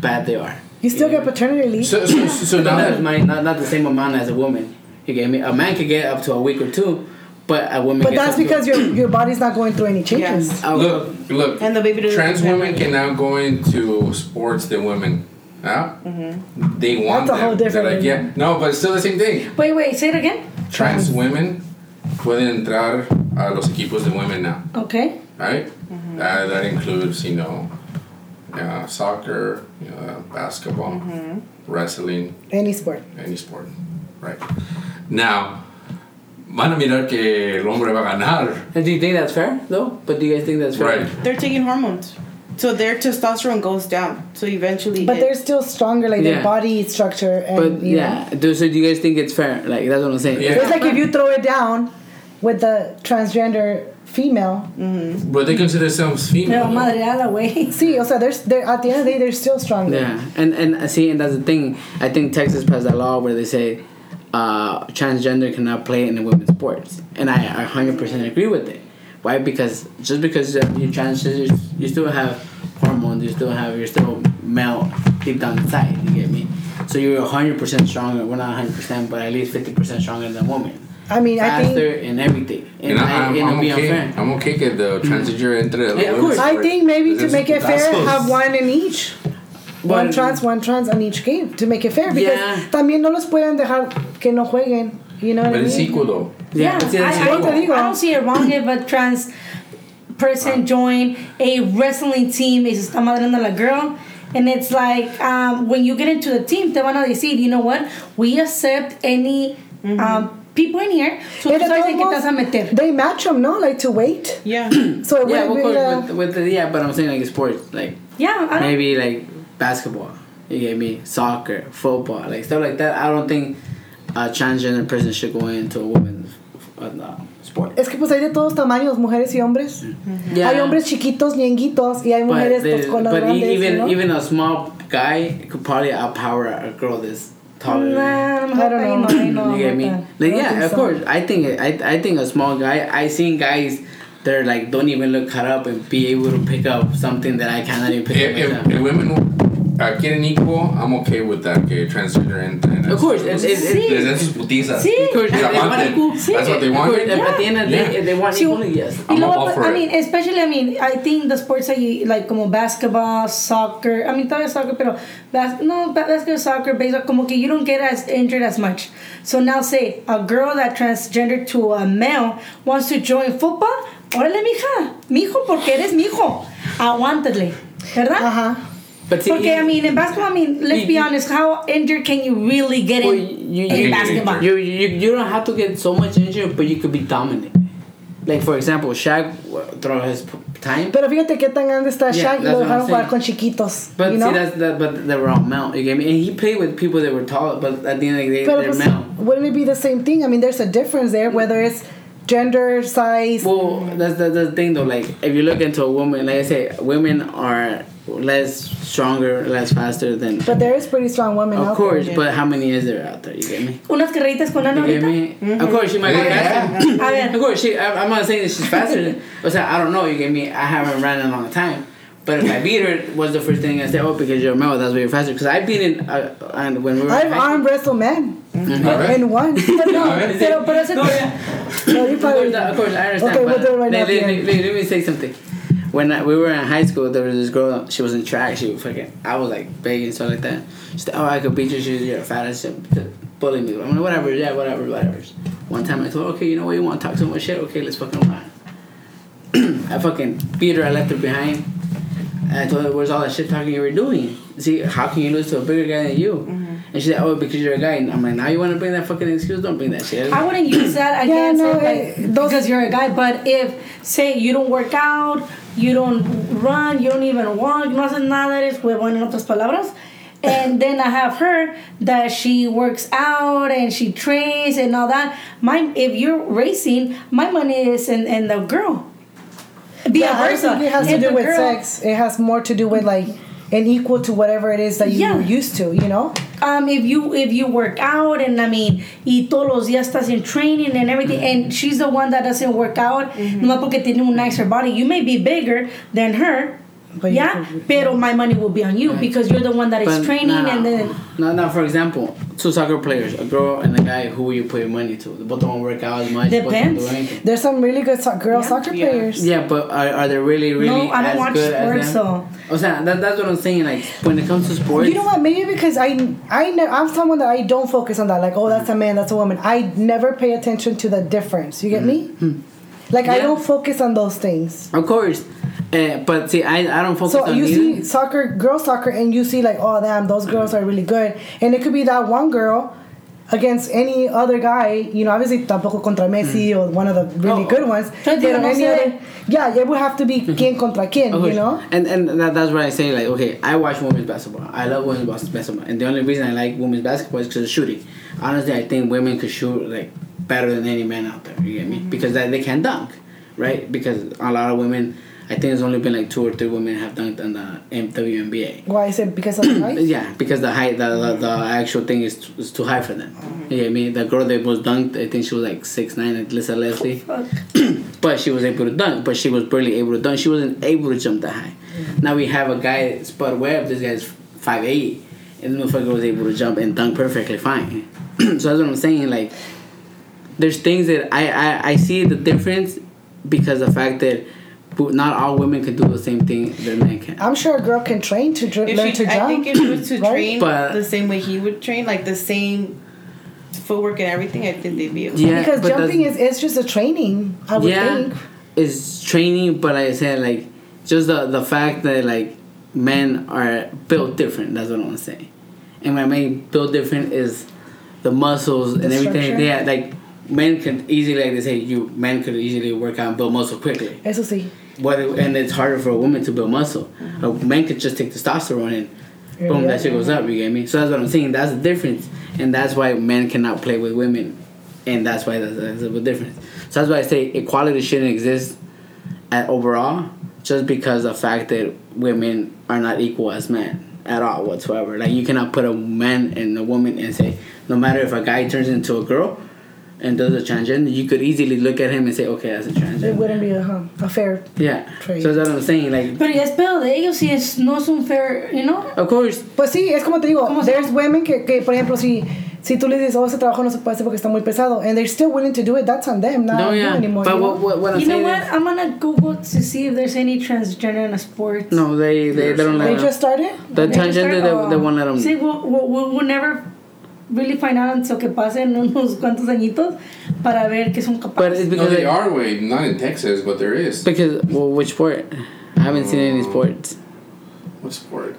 bad they are. You still get get paternity leave. So, so, so not, now that that my, not not the same amount as a woman. You get me? A man could get up to a week or two, but a woman. but gets that's up to- because your your body's not going through any changes. Yes. Oh, look, look, And the baby trans women can now go into sports than women. Yeah, mm-hmm. they want That's a whole them. They're different- like, yeah, no, but it's still the same thing. Wait, wait, say it again. Trans women pueden entrar a los equipos de women now, Okay. right? Uh, that includes, you know, uh, soccer, you know, basketball, wrestling, Any sport. any sport, right? Now, van a mirar que el hombre va a ganar, And do you think that's fair though? But do you guys think that's fair? right? They're taking hormones, so their testosterone goes down. So eventually, But it- they're still stronger, like their body structure and But you know. yeah, so do you guys think it's fair? Like that's what I'm saying. Yeah. It's like if you throw it down with the transgender female. But they consider themselves female. Pero though. madreada, güey. See, o sea, they're, they're at the end of the day they're still stronger. Yeah, and and uh, see, and that's the thing. I think Texas passed a law where they say uh, transgender cannot play in the women's sports, and I I hundred percent agree with it. Why? Because just because uh, you're transgender, you still have hormones. You still have you're still male deep down inside. You get me? So you're hundred percent stronger. We're not hundred percent, but at least fifty percent stronger than a woman. I mean, I think in everything. And I, I'm, it'll I'm okay. unfair. I'm okay que the mm-hmm. transgender entre. Yeah, of course. I think maybe to make it fair, Putazos. have one in each. One But- trans, one trans on each game to make it fair because Yeah. también no los pueden dejar que no jueguen. You know what But I it's mean? equal though. Yeah, Yeah, it's- it's I, I, equal. don't, I don't see it wrong if a trans person join a wrestling team y se está madreando la girl. And it's like um, when you get into the team, te van a decir, you know what? We accept any um, people in here. So Yeah, tú sabes todos en qué te vas a meter. They match them, no? Like to wait. yeah. So it Yeah, wouldn't of be the- With, with the, yeah, but I'm saying like sports, like Yeah, I don't, maybe like basketball. You get me? Soccer, football, like stuff like that. I don't think a transgender person should go into a women's uh, sport. Es que pues hay de todos tamaños, mujeres y hombres. Yeah. Hay hombres chiquitos, ñenguitos, y hay but, mujeres the- pues, con las e- grandes, even you know? even a small guy could probably outpower a girl that's taller. than Nah, I don't ahí no, ahí no, you get me? Like, I don't yeah, of so. course. I think I I think a small guy. I seen guys that are like don't even look cut up and be able to pick up something that I cannot even pick If, up. if, myself. if women uh, quieren equal, I'm okay with that. Que transgender entre. en Of course, it's- it's- Sí. Les den sus putizas. Sí. Of course, They they want want it. equal- That's what they want. course, if at the end of the day, Yeah. if they want Sí. equally, yes. I'm You know all what? for I it. mean, especially, I mean, I think the sports that you like, como basketball, soccer. I mean, todavía soccer, pero bas- no, ba- basketball, soccer, baseball, como que you don't get as injured as much. So now, say a girl that transgender to a male wants to join football. Órale, mija, mijo, porque eres mijo. Aguántale, ¿verdad? Ajá. But see, Porque I mean, in basketball, I mean, let's be honest. How injured can you really get well, in, you, in you, basketball? you, you, you don't have to get so much injured, but you could be dominant. Like for example, Shaq throughout his time. Pero fíjate qué tan grande está Shaq y lo dejaron jugar con chiquitos. But you see, know? that's that. But they were all male. You get me? And he played with people that were tall, but at the end of the day, Pero they're pues, male. wouldn't it be the same thing? I mean, there's a difference there, whether it's gender, size. Well, that's the, the thing though. Like, if you look into a woman, like I say, women are less stronger, less faster than. but there is pretty strong women Of out course, there. but how many is there out there? You get me? Unas carreritas con Ana You get ahorita. me? Of course, she might be faster. A ver. Of course, she. I, I'm not saying that she's faster. Than, but I don't know. You get me? I haven't ran in a long time. But if I beat her, what's the first thing I said? Oh, because you're a male, that's why you're faster. Because I beat it, uh, and when we were. I've in high arm wrestled men Mhm. and won. But no, Pero, pero ese No, yeah. no, you Of probably. course, of course, I understand. Okay, but we'll do it right now let, let, let, let me say something. When I, we were in high school, there was this girl. She was in track. She was fucking. I was like big and stuff like that. She said, "Oh, I could beat you. She was you're fat as shit." Bully me. I'm like, whatever. Yeah, whatever, whatever. One time I told her, okay, you know what? You want to talk so much shit? Okay, let's fucking run. I fucking beat her. I left her behind. And I told her, where's all that shit talking you were doing? See, how can you lose to a bigger guy than you? Mm-hmm. And she said, oh, because you're a guy. And I'm like, now you want to bring that fucking excuse? Don't bring that shit. I wouldn't use that Yeah, against no, it, like, those- because you're a guy. But if say you don't work out, you don't run, you don't even walk, no haces nada, eres huevón en otras palabras. And then I have her that she works out and she trains and all that. My if you're racing, my money is in, in the girl. Be Yeah, I don't think it has to do with girl- sex. It has more to do with like an equal to whatever it is that you Yeah. were used to. You know. um, if you if you work out and I mean y todos los días estás in training and everything and she's the one that doesn't work out no porque tiene un nicer body you may be bigger than her But yeah could- pero my money will be on you because you're the one that is But training now, and then now, now, for example, two soccer players, a girl and a guy, who will you put your money to? They both don't work out as much. Depends. do. There's some really good so- girl Yeah. soccer Yeah. players. Yeah, but are, are they really, really no I don't watch good sports as them? so O sea, that, that's what I'm saying. Like, when it comes to sports, You know what? Maybe because I I ne- I'm someone that I don't focus on that. Like, oh, that's a man, that's a woman. I never pay attention to the difference. You get mm-hmm. me? Hmm. Like, I don't focus on those things. of course. Uh, but see, I, I don't focus on it. So on you either. see soccer, girl soccer, and you see like, oh damn, those girls are really good, and it could be that one girl against any other guy. You know, obviously tampoco contra Messi mm. or one of the really Oh. good ones. Pero Pero no any other, yeah, it would have to be mm-hmm. quien contra quien. Of You know. And and that, that's what I say like okay, I watch women's basketball. I love women's basketball, and the only reason I like women's basketball is because of shooting. Honestly, I think women could shoot like better than any man out there. You get me? Mm-hmm. Because they, they can dunk, right? Because a lot of women, I think it's only been like two or three women have dunked in the WNBA. Why is it because of the height? Yeah, because the height, the, the, the actual thing is, t- is too high for them. You get me? The girl that was dunked, I think she was like six nine, like Lisa Leslie. Oh, but she was able to dunk, but she was barely able to dunk. She wasn't able to jump that high. Mm-hmm. Now we have a guy, Spud Webb, this guy's 5'8", and the motherfucker was able to jump and dunk perfectly fine. so that's what I'm saying, like, there's things that I, I, I see the difference because the fact that not all women can do the same thing that men can. I'm sure a girl can train to dr- learn she, to jump. I think if she was to right? train But- the same way he would train, like the same footwork and everything, I think they'd be. Okay. Yeah, because but jumping is it's just a training. I would yeah, think. it's training, but like I said, like just the the fact that like men are built different. That's what I'm saying. And when I mean built different is the muscles and everything. structure. Yeah, like men can easily, like they say, you men could easily work out and build muscle quickly. Eso sí. What and it's harder for a woman to build muscle. Mm-hmm. A man could just take testosterone and boom, Yeah. that shit goes up. You get me? So that's what I'm saying. That's the difference, and that's why men cannot play with women, and that's why that's, that's a big difference. So that's why I say equality shouldn't exist at overall, just because of the fact that women are not equal as men at all whatsoever. Like you cannot put a man and a woman and say no matter if a guy turns into a girl and does a transgender, you could easily look at him and say, okay, that's a transgender. It wouldn't be a, huh, a fair. Yeah. Trade. So that's what I'm saying. Like, pero ya es pedo de ellos si es no es un fair you know of course, Pues sí, es como te digo, ¿Cómo there's llama? women que, que, por ejemplo, si, si tú le dices, oh, ese trabajo no se puede hacer porque está muy pesado, and they're still willing to do it, that's on them, not no, you yeah. anymore. But you know? what, what, what I'm you know saying what is, I'm gonna Google to see if there's any transgender in a sport no, they they, they don't let They just started? the transgender, they, they won't let them. See, we'll, we'll, we'll, we'll never really find out until que pasen unos cuantos añitos para ver que son But capaces. it's No, because they they- are way not in Texas, but there is. Because well, which sport? I haven't seen any uh, sports. What sport?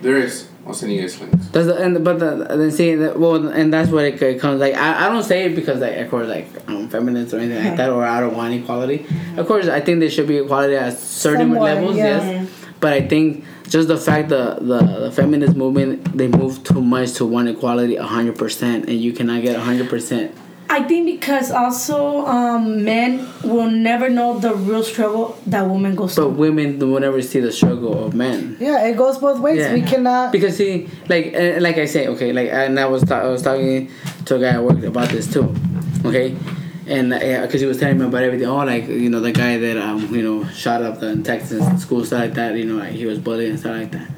There is. I'll send you guys links. That's the, and but the then see that well and that's what it, it comes like I, I don't say it because like of course like I'm feminist or anything like that or I don't want equality. Of course I think there should be equality at certain Somewhat, levels, yeah. yes. But I think just the fact that the the feminist movement they move too much to one equality hundred percent and you cannot get hundred percent. I think because also um, men will never know the real struggle that women go But through. But women will never see the struggle of men. Yeah, it goes both ways. Yeah. We cannot. because see like uh, like i say okay like and i was ta- i was talking to a guy at work about this too okay and because he was telling me about everything. Oh like you know the guy that um you know shot up the in texas school stuff like that you know like he was bullied and stuff like that.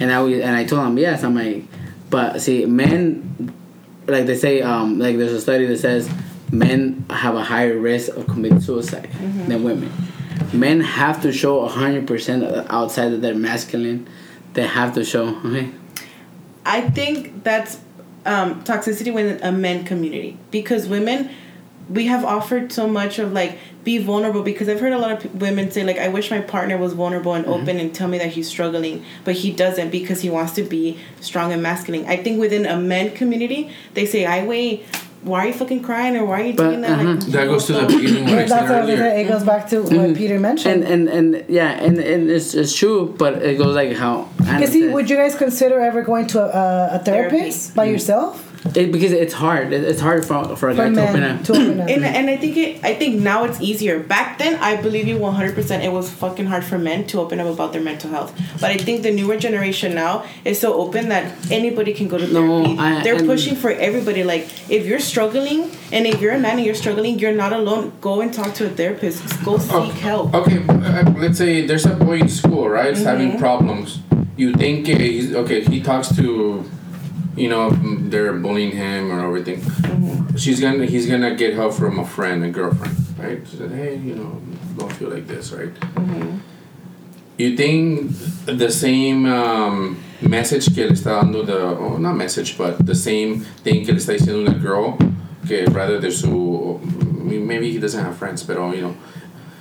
And i was, and i told him yes i'm like but see men like they say um like there's a study that says men have a higher risk of committing suicide than women. Men have to show 100% outside of their masculine. They have to show okay? I think that's um, toxicity within a men community. Because women, we have offered so much of like be vulnerable because I've heard a lot of p- women say like I wish my partner was vulnerable and open and tell me that he's struggling, but he doesn't because he wants to be strong and masculine. I think within a men community, they say I wait. Why are you fucking crying or why are you But, doing that? uh-huh. Like, That goes to the beginning what I That's said what I was gonna earlier. It goes back to Mm-hmm. what Peter mentioned. and and and yeah and, and it's, it's true but it goes like how Anna You see, would you guys consider ever going to a, a therapist by yourself? It, because it's hard it, it's hard for, for a For guy to open men up to open up. And, and I think it I think now it's easier. Back then, I believe you one hundred percent. It was fucking hard for men to open up about their mental health. But I think the newer generation now is so open that anybody can go to No, therapy. I- They're and- pushing for everybody. Like if you're struggling and if you're a man and you're struggling, you're not alone. Go and talk to a therapist. Go seek Oh, help. Okay, uh, let's say there's a boy in school, right? He's having Mm-hmm. problems. You think uh, he's okay? He talks to, you know, they're bullying him or everything. Mm-hmm. She's gonna, he's gonna get help from a friend, a girlfriend, right? She said, hey, you know, don't feel like this, right? Mm-hmm. You think the same um, message que le está dando the, oh, not message, but the same thing que le está diciendo una girl, que rather de su, maybe he doesn't have friends, but you know.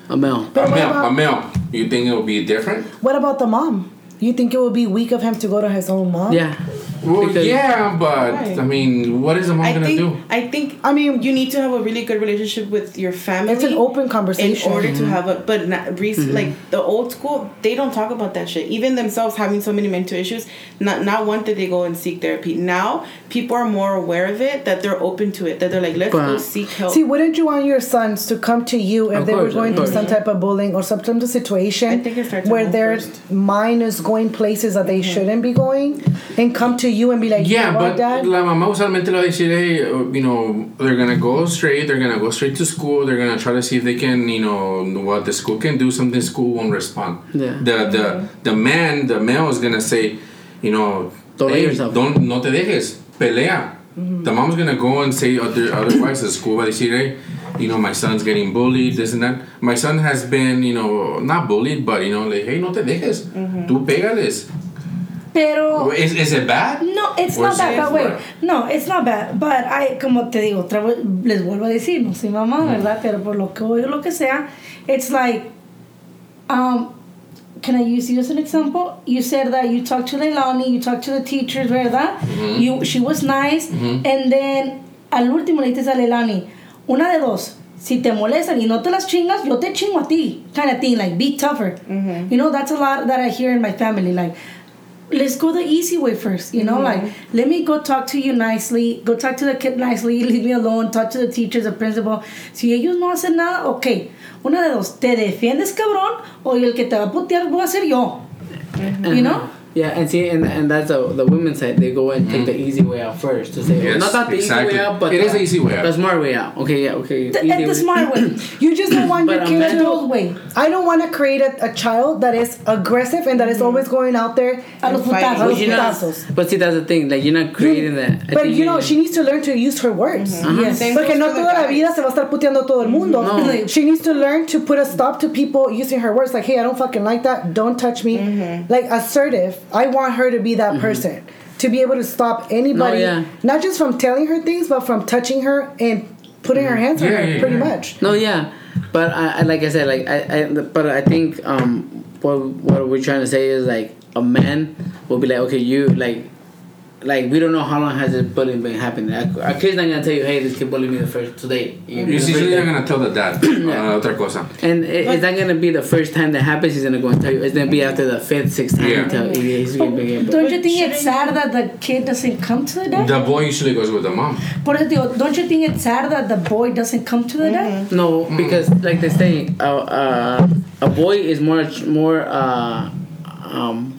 a male But a male, about- a male. You think it will be different? What about the mom? You think it would be weak of him to go to his own mom? yeah Well, Because- yeah, but Right. I mean, what is a mom I gonna think do? I think I mean- you need to have a really good relationship with your family. It's an open conversation in conversation. order to mm-hmm. have a but not recent mm-hmm. like the old school they don't talk about that shit even themselves having so many mental issues not not one that they go and seek therapy now people are more aware of it that they're open to it that they're like let's go seek help See, wouldn't you want your sons to come to you if Of they course, were going through some type of bullying or some type of situation I think it starts where their first. mind is going places that they mm-hmm. shouldn't be going and come to you and be like, Yeah, you know what, but Dad? la mamá usualmente le va a decir, hey, uh, you know, they're gonna go straight, they're gonna go straight to school, they're gonna try to see if they can, you know, what the school can do, something school won't respond. Yeah. The the the man, the male is gonna say, you know, Don't let hey, yourself- don't no te dejes, pelea. The mom's gonna go and say other, otherwise. The school va a decir, hey, you know, my son's getting bullied, this and that. My son has been, you know, not bullied, but you know, like, hey, no te dejes, tú pégales. Pero Is, is it bad? No, it's Or not is bad, but wait. No, it's not bad. But I, como te digo, otra vez, les vuelvo a decir, no soy mamá, mm. ¿verdad? Pero por lo que oigo, lo que sea, it's like, um, can I use you as an example? You said that you talked to Leilani, you talked to the teachers, ¿verdad? Mm-hmm. You, she was nice, mm-hmm. and then al último le dices a Leilani, una de dos. Si te molestan y no te las chingas, yo te chingo a ti. Kind of thing, like be tougher. Mm-hmm. You know, that's a lot that I hear in my family. Like, let's go the easy way first, you know, like mm-hmm. let me go talk to you nicely, go talk to the kid nicely, leave me alone, talk to the teachers, the principal. Si ellos no hacen nada, ok, una de dos, te defiendes cabrón? O el que te va a putear voy a ser yo, mm-hmm. you know? Mm-hmm. Yeah, and see, and, and that's the the women's side. They go and take the easy way out first to say, Mm-hmm. Yes, not not the exactly. easy way out, but It is the- the easy way out. the smart way out. Okay, yeah, okay. The, easy the way- smart way. You just don't want your But kid I'm to. not- Old way. I don't want to create a, a child that is aggressive and that is always going out there. A los And fighting. A putazos. los You're not- putazos. but see, that's the thing. Like you're not creating that. I But you know, she needs to learn to use her words. Yes. Same Porque goes no for the toda la vida se va a estar puteando todo el mundo. No. She needs to learn to put a stop to people using her words like, hey, I don't fucking like that. Don't touch me. Mm-hmm. Like assertive. I want her to be that person. To be able to stop anybody, yeah. not just from telling her things, but from touching her and putting her hands on her, yeah, pretty yeah. much. No, yeah, but I, I like I said, like I, I, but I think um, what what we're trying to say is like a man will be like, okay, you like, like we don't know how long has this bullying been happening. Our our kid's not gonna tell you, hey, this kid bullied me the first today. You- He's the first usually day. not gonna tell the dad. Yeah. uh, otra cosa. And it, it's not gonna be the first time that happens. He's gonna go and tell you. It's gonna be after the fifth, sixth time. Yeah. Tell, he's gonna be able. Don't you think it's sad that the kid doesn't come to the dad? The boy usually goes with the mom. Por eso digo, don't you think it's sad that the boy doesn't come to the dad? No, because like they say, uh, uh, a boy is more more uh, um.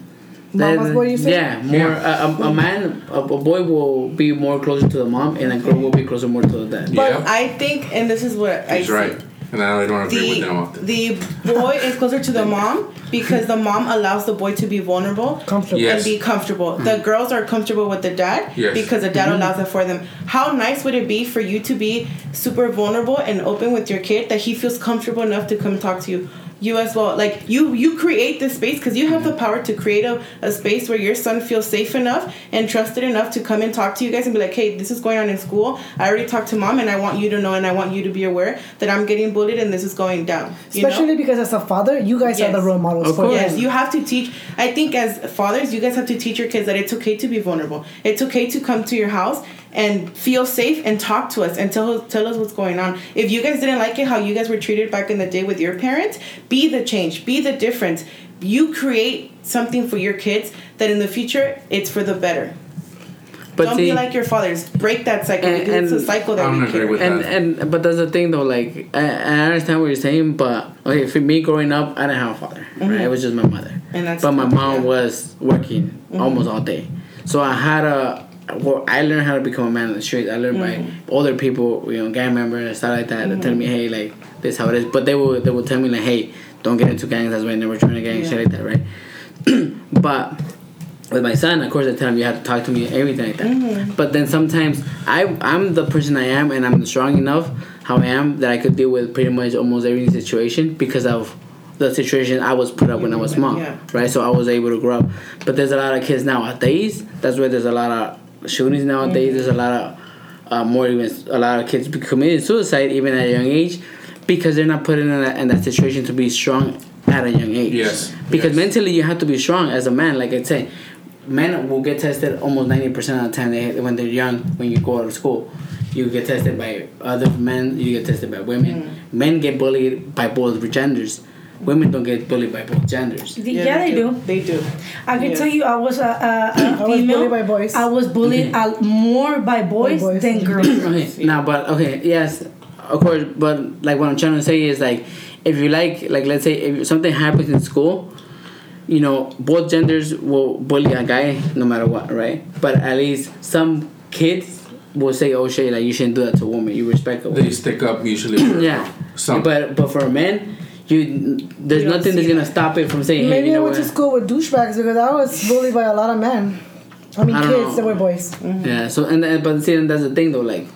Mama's than- boy, you say? Yeah, more Yeah. A, a, a man, a, a boy will be more closer to the mom, and a girl will be closer more to the dad. But Yeah. I think, and this is what I He's see. right. And I don't agree with them The, often. the boy is closer to the mom because the mom allows the boy to be vulnerable Comfortable. Yes. and be comfortable. Mm-hmm. The girls are comfortable with the dad Yes. because the dad mm-hmm. allows it for them. How nice would it be for you to be super vulnerable and open with your kid that he feels comfortable enough to come talk to you? You as well, like you, you create this space because you have the power to create a, a space where your son feels safe enough and trusted enough to come and talk to you guys and be like, hey, this is going on in school. I already talked to mom, and I want you to know and I want you to be aware that I'm getting bullied and this is going down. You know? Especially because as a father, you guys are the role models Of for course. Yes, you have to teach. I think as fathers, you guys have to teach your kids that it's okay to be vulnerable. It's okay to come to your house and feel safe and talk to us and tell tell us what's going on. If you guys didn't like it how you guys were treated back in the day with your parents, be the change, be the difference. You create something for your kids that in the future it's for the better. But Don't see, be like your fathers. Break that cycle And- because it's a and cycle I that don't we agree carry. with and that. and but that's the thing though. Like I, I understand what you're saying, but okay, for me growing up, I didn't have a father. Right, it was just my mother. Mm-hmm. And that's but my mom yeah. Mm-hmm. was working almost all day, so I had a. Well, I learned how to become a man on the street. I learned by Mm-hmm. older people, you know, gang members and stuff like that. That tell me, hey, like this how it is. But they will they will tell me like, hey, don't get into gangs. That's why I never join a gang. Yeah. Shit like that, right? but with my son, of course, I tell him you have to talk to me, everything like that. Mm-hmm. But then sometimes I I'm the person I am, and I'm strong enough how I am that I could deal with pretty much almost every situation because of the situation I was put up when I was small, Yeah. right? So I was able to grow up. But there's a lot of kids nowadays. That's where there's a lot of shootings nowadays. There's a lot of uh, more even a lot of kids be committing suicide even at a young age because they're not put in that, in that situation to be strong at a young age. Yes, Because yes. mentally you have to be strong as a man. Like I say, men will get tested almost ninety percent of the time they, when they're young. When you go out of school, you get tested by other men. You get tested by women. Men get bullied by both genders. Women don't get bullied by both genders. Yeah, they do. They do. I can Yes. tell you, I was a, a, a I was female. bullied by boys. I was bullied uh, more by boys, boys. than girls. Okay, now, but okay, yes, of course, but like what I'm trying to say is like, if you like, like let's say if something happens in school, you know, both genders will bully a guy no matter what, right? But at least some kids will say, "Oh shit, like you shouldn't do that to a woman. You respect a woman." They stick up usually for yeah, some. but but for a man, you there's You nothing that's see gonna stop it from saying, "Hey, Maybe you I went what?" to school with douchebags because I was bullied by a lot of men. I mean, I kids know. that were boys. Mm-hmm. Yeah. So and, and but see, and that's the thing though, like,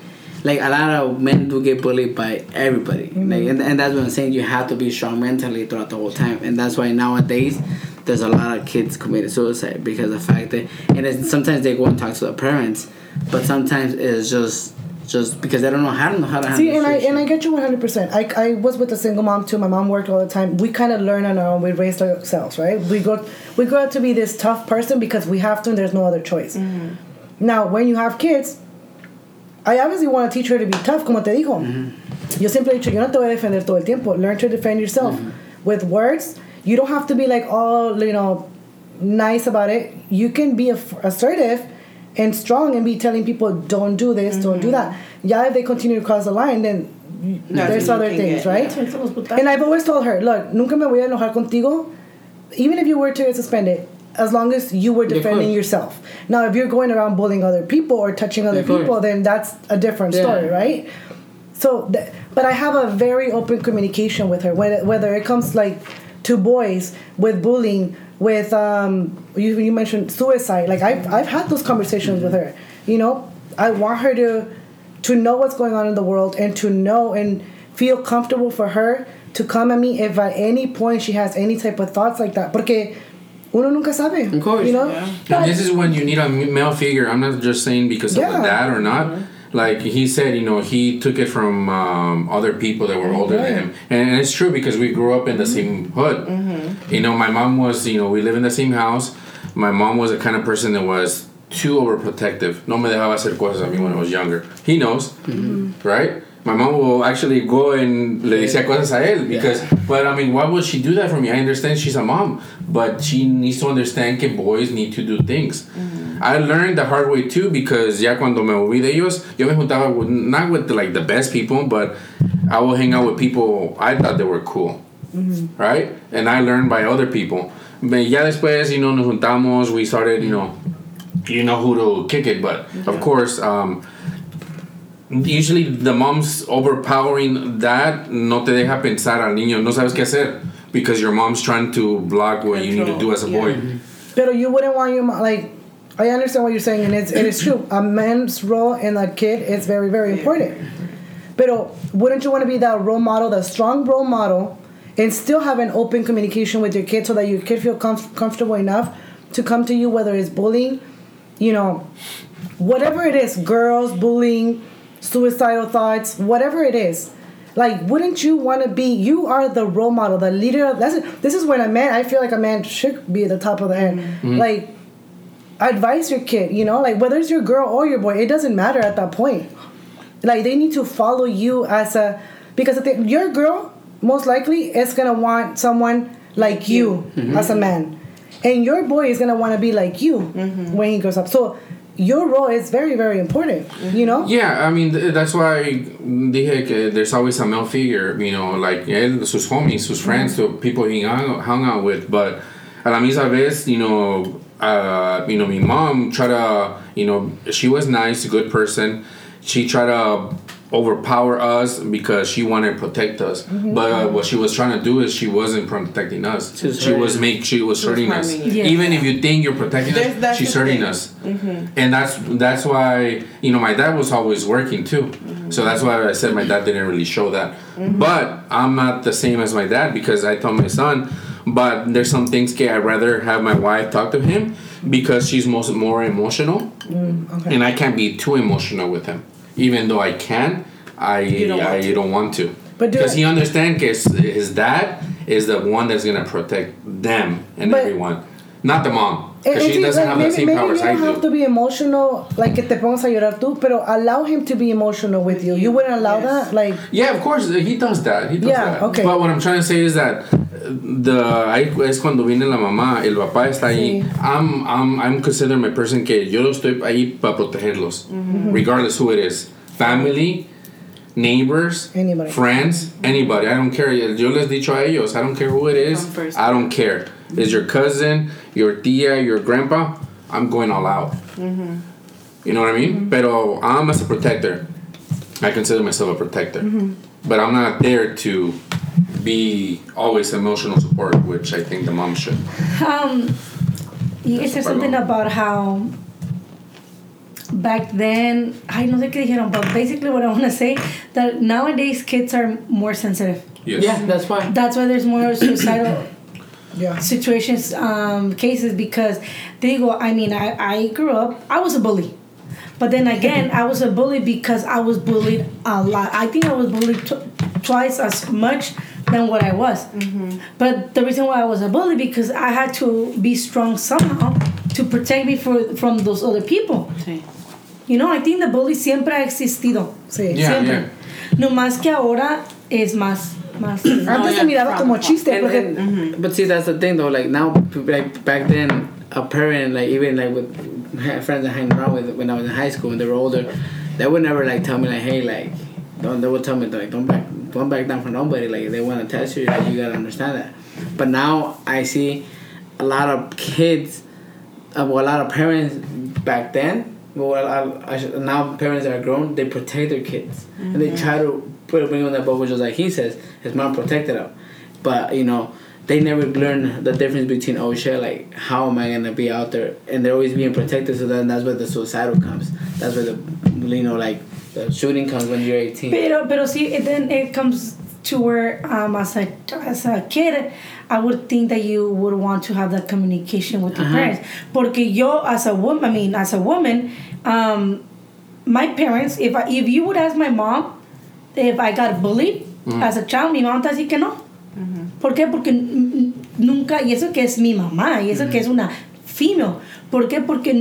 like a lot of men do get bullied by everybody, mm-hmm. like, and, and that's what I'm saying. You have to be strong mentally throughout the whole time, and that's why nowadays there's a lot of kids committed suicide because of the fact that, and it's, sometimes they go and talk to the parents, but sometimes it's just just because they don't know how to know how to handle See, and I and I get you one hundred percent. I I was with a single mom too. My mom worked all the time. We kind of learn on our own. We raised ourselves, right? We go we grow up to be this tough person because we have to, and there's no other choice. Mm-hmm. Now, when you have kids, I obviously want to teach her to be tough, como te dijo. Mm-hmm. Yo siempre he dicho, yo no te voy a defender todo el tiempo. Learn to defend yourself mm-hmm. with words. You don't have to be like all you know nice about it. You can be aff- assertive and strong and be telling people, don't do this, don't do that. Yeah, if they continue to cross the line, then y- That's there's other things, get- right? And I've always told her, look, nunca me voy a enojar contigo, even if you were to get suspended, as long as you were defending yourself. Now, if you're going around bullying other people or touching other people, then that's a different Yeah. story, right? So, th- but I have a very open communication with her, whether, whether it comes like to boys with bullying, with um, you, you mentioned suicide. Like I've I've had those conversations with her. You know, I want her to to know what's going on in the world and to know and feel comfortable for her to come at me if at any point she has any type of thoughts like that. Porque uno nunca sabe. Of course. You know. Yeah. And this is when you need a male figure. I'm not just saying because of Yeah. the dad or not. Like he said, you know, he took it from um, other people that were mm-hmm. older Right. than him, and, and it's true because we grew up in the same mm-hmm. hood. Mm-hmm. You know, my mom was, you know, we live in the same house, my mom was the kind of person that was too overprotective. No me dejaba hacer cosas a mí when I was younger. He knows, right? My mom will actually go and le decía cosas a él because, but I mean, why would she do that for me? I understand she's a mom, but she needs to understand que boys need to do things. I learned the hard way too because ya cuando me moví de ellos, yo me juntaba with, not with like the best people, but I will hang out with people I thought they were cool, right? And I learned by other people. But ya después, you know, nos juntamos, we started, you know, you know who to kick it, but of course, um, usually the mom's overpowering that no te deja pensar al niño, no sabes qué hacer because your mom's trying to block what you need to do as a boy. Mm-hmm. Pero you wouldn't want your mom, like, I understand what you're saying, and it's, it is true. A man's role in a kid is very, very important. Pero wouldn't you want to be that role model, that strong role model, and still have an open communication with your kid so that your kid feel comf- comfortable enough to come to you, whether it's bullying, you know, whatever it is, girls, bullying, suicidal thoughts, whatever it is. Like, wouldn't you want to be? You are the role model, the leader. Of, that's this is when a man. I feel like a man should be at the top of the head. Mm-hmm. Like, advise your kid. You know, like whether it's your girl or your boy, it doesn't matter at that point. Like, they need to follow you as a because they, your girl most likely is gonna want someone like you as a mm-hmm. man, and your boy is gonna want to be like you mm-hmm. when he grows up. So. Your role is very, very important. You know. Yeah, I mean th- that's why dije que there's always a male figure, you know, like él, sus homies, sus friends, the people he hung, hung out with. But a la misma vez, you know, uh, you know, my mom tried to, you know, she was nice, a good person. She tried to overpower us because she wanted to protect us. But uh, what she was trying to do is she wasn't protecting us. She was She was hurting. make she was hurting us. harming you. Even if you think you're protecting There's- us, she's hurting thing. us and that's that's why you know my dad was always working too so that's why i said my dad didn't really show that but i'm not the same as my dad because i told my son but there's some things que i'd rather have my wife talk to him because she's most more emotional and i can't be too emotional with him even though i can i don't want i to. don't want to But do because he understands his, his dad is the one that's gonna protect them and But- everyone not the mom eh, because and she eh, doesn't like, have maybe, the same maybe powers you i don't do have to be emotional, like que te pongas a llorar tú, pero allow him to be emotional with you. You wouldn't allow Yes. that, like. Yeah, of course he does that. He does Yeah, that. okay. But what I'm trying to say is that the ahí es cuando viene la mamá, el papá está ahí. Sí. I'm I'm I'm considered my person que yo estoy ahí para protegerlos, regardless who it is, family, neighbors, Anybody. friends, anybody. I don't care. Yo les he dicho a ellos, I don't care who it is. I don't care. Is your cousin, your tia, your grandpa? I'm going all out. You know what I mean? Pero I'm as a protector. I consider myself a protector. But I'm not there to be always emotional support, which I think the mom should. Um, you said something pardon. about how back then, I know they dijeron, but basically what I want to say that nowadays kids are more sensitive. Yes. Yeah, that's why. That's why there's more suicidal Yeah. situations, um, cases because they go. I mean, I, I grew up. I was a bully, but then again, I was a bully because I was bullied a lot. I think I was bullied t- twice as much than what I was. Mm-hmm. But the reason why I was a bully because I had to be strong somehow to protect me for, from those other people. Sí. You know, I think the bully siempre ha existido. Sí. Yeah, siempre. yeah. No más que ahora es más, más. Antes se miraba como chiste, And, porque. and, mm-hmm. But see, that's the thing though. Like now, like back then, a parent, like even like with friends I hang around with when I was in high school when they were older, they would never like tell me like, hey, like, don't. They would tell me like, don't back, don't back down for nobody. Like, if they want to test you, like, you gotta understand that. But now I see a lot of kids, uh, well, a lot of parents back then. Well, I, I should, now parents that are grown, they protect their kids and they try to put bring in that bubble, just like he says. His mom protected him, but you know they never learn the difference between oh shit, like how am I gonna be out there? And they're always being protected. So then that's where the suicidal comes. That's where the you know like the shooting comes when you're 18. Pero, pero sí, it, then it comes to where um, as a as a kid, I would think that you would want to have that communication with your Uh-huh. parents. Porque yo, as a woman, I mean, as a woman, um, my parents, if I, if you would ask my mom if I got bullied as a child, mi mamá te dice que no. ¿Por qué? Porque n- n- nunca, y eso que es mi mamá, y eso que es una female. ¿Por qué? Porque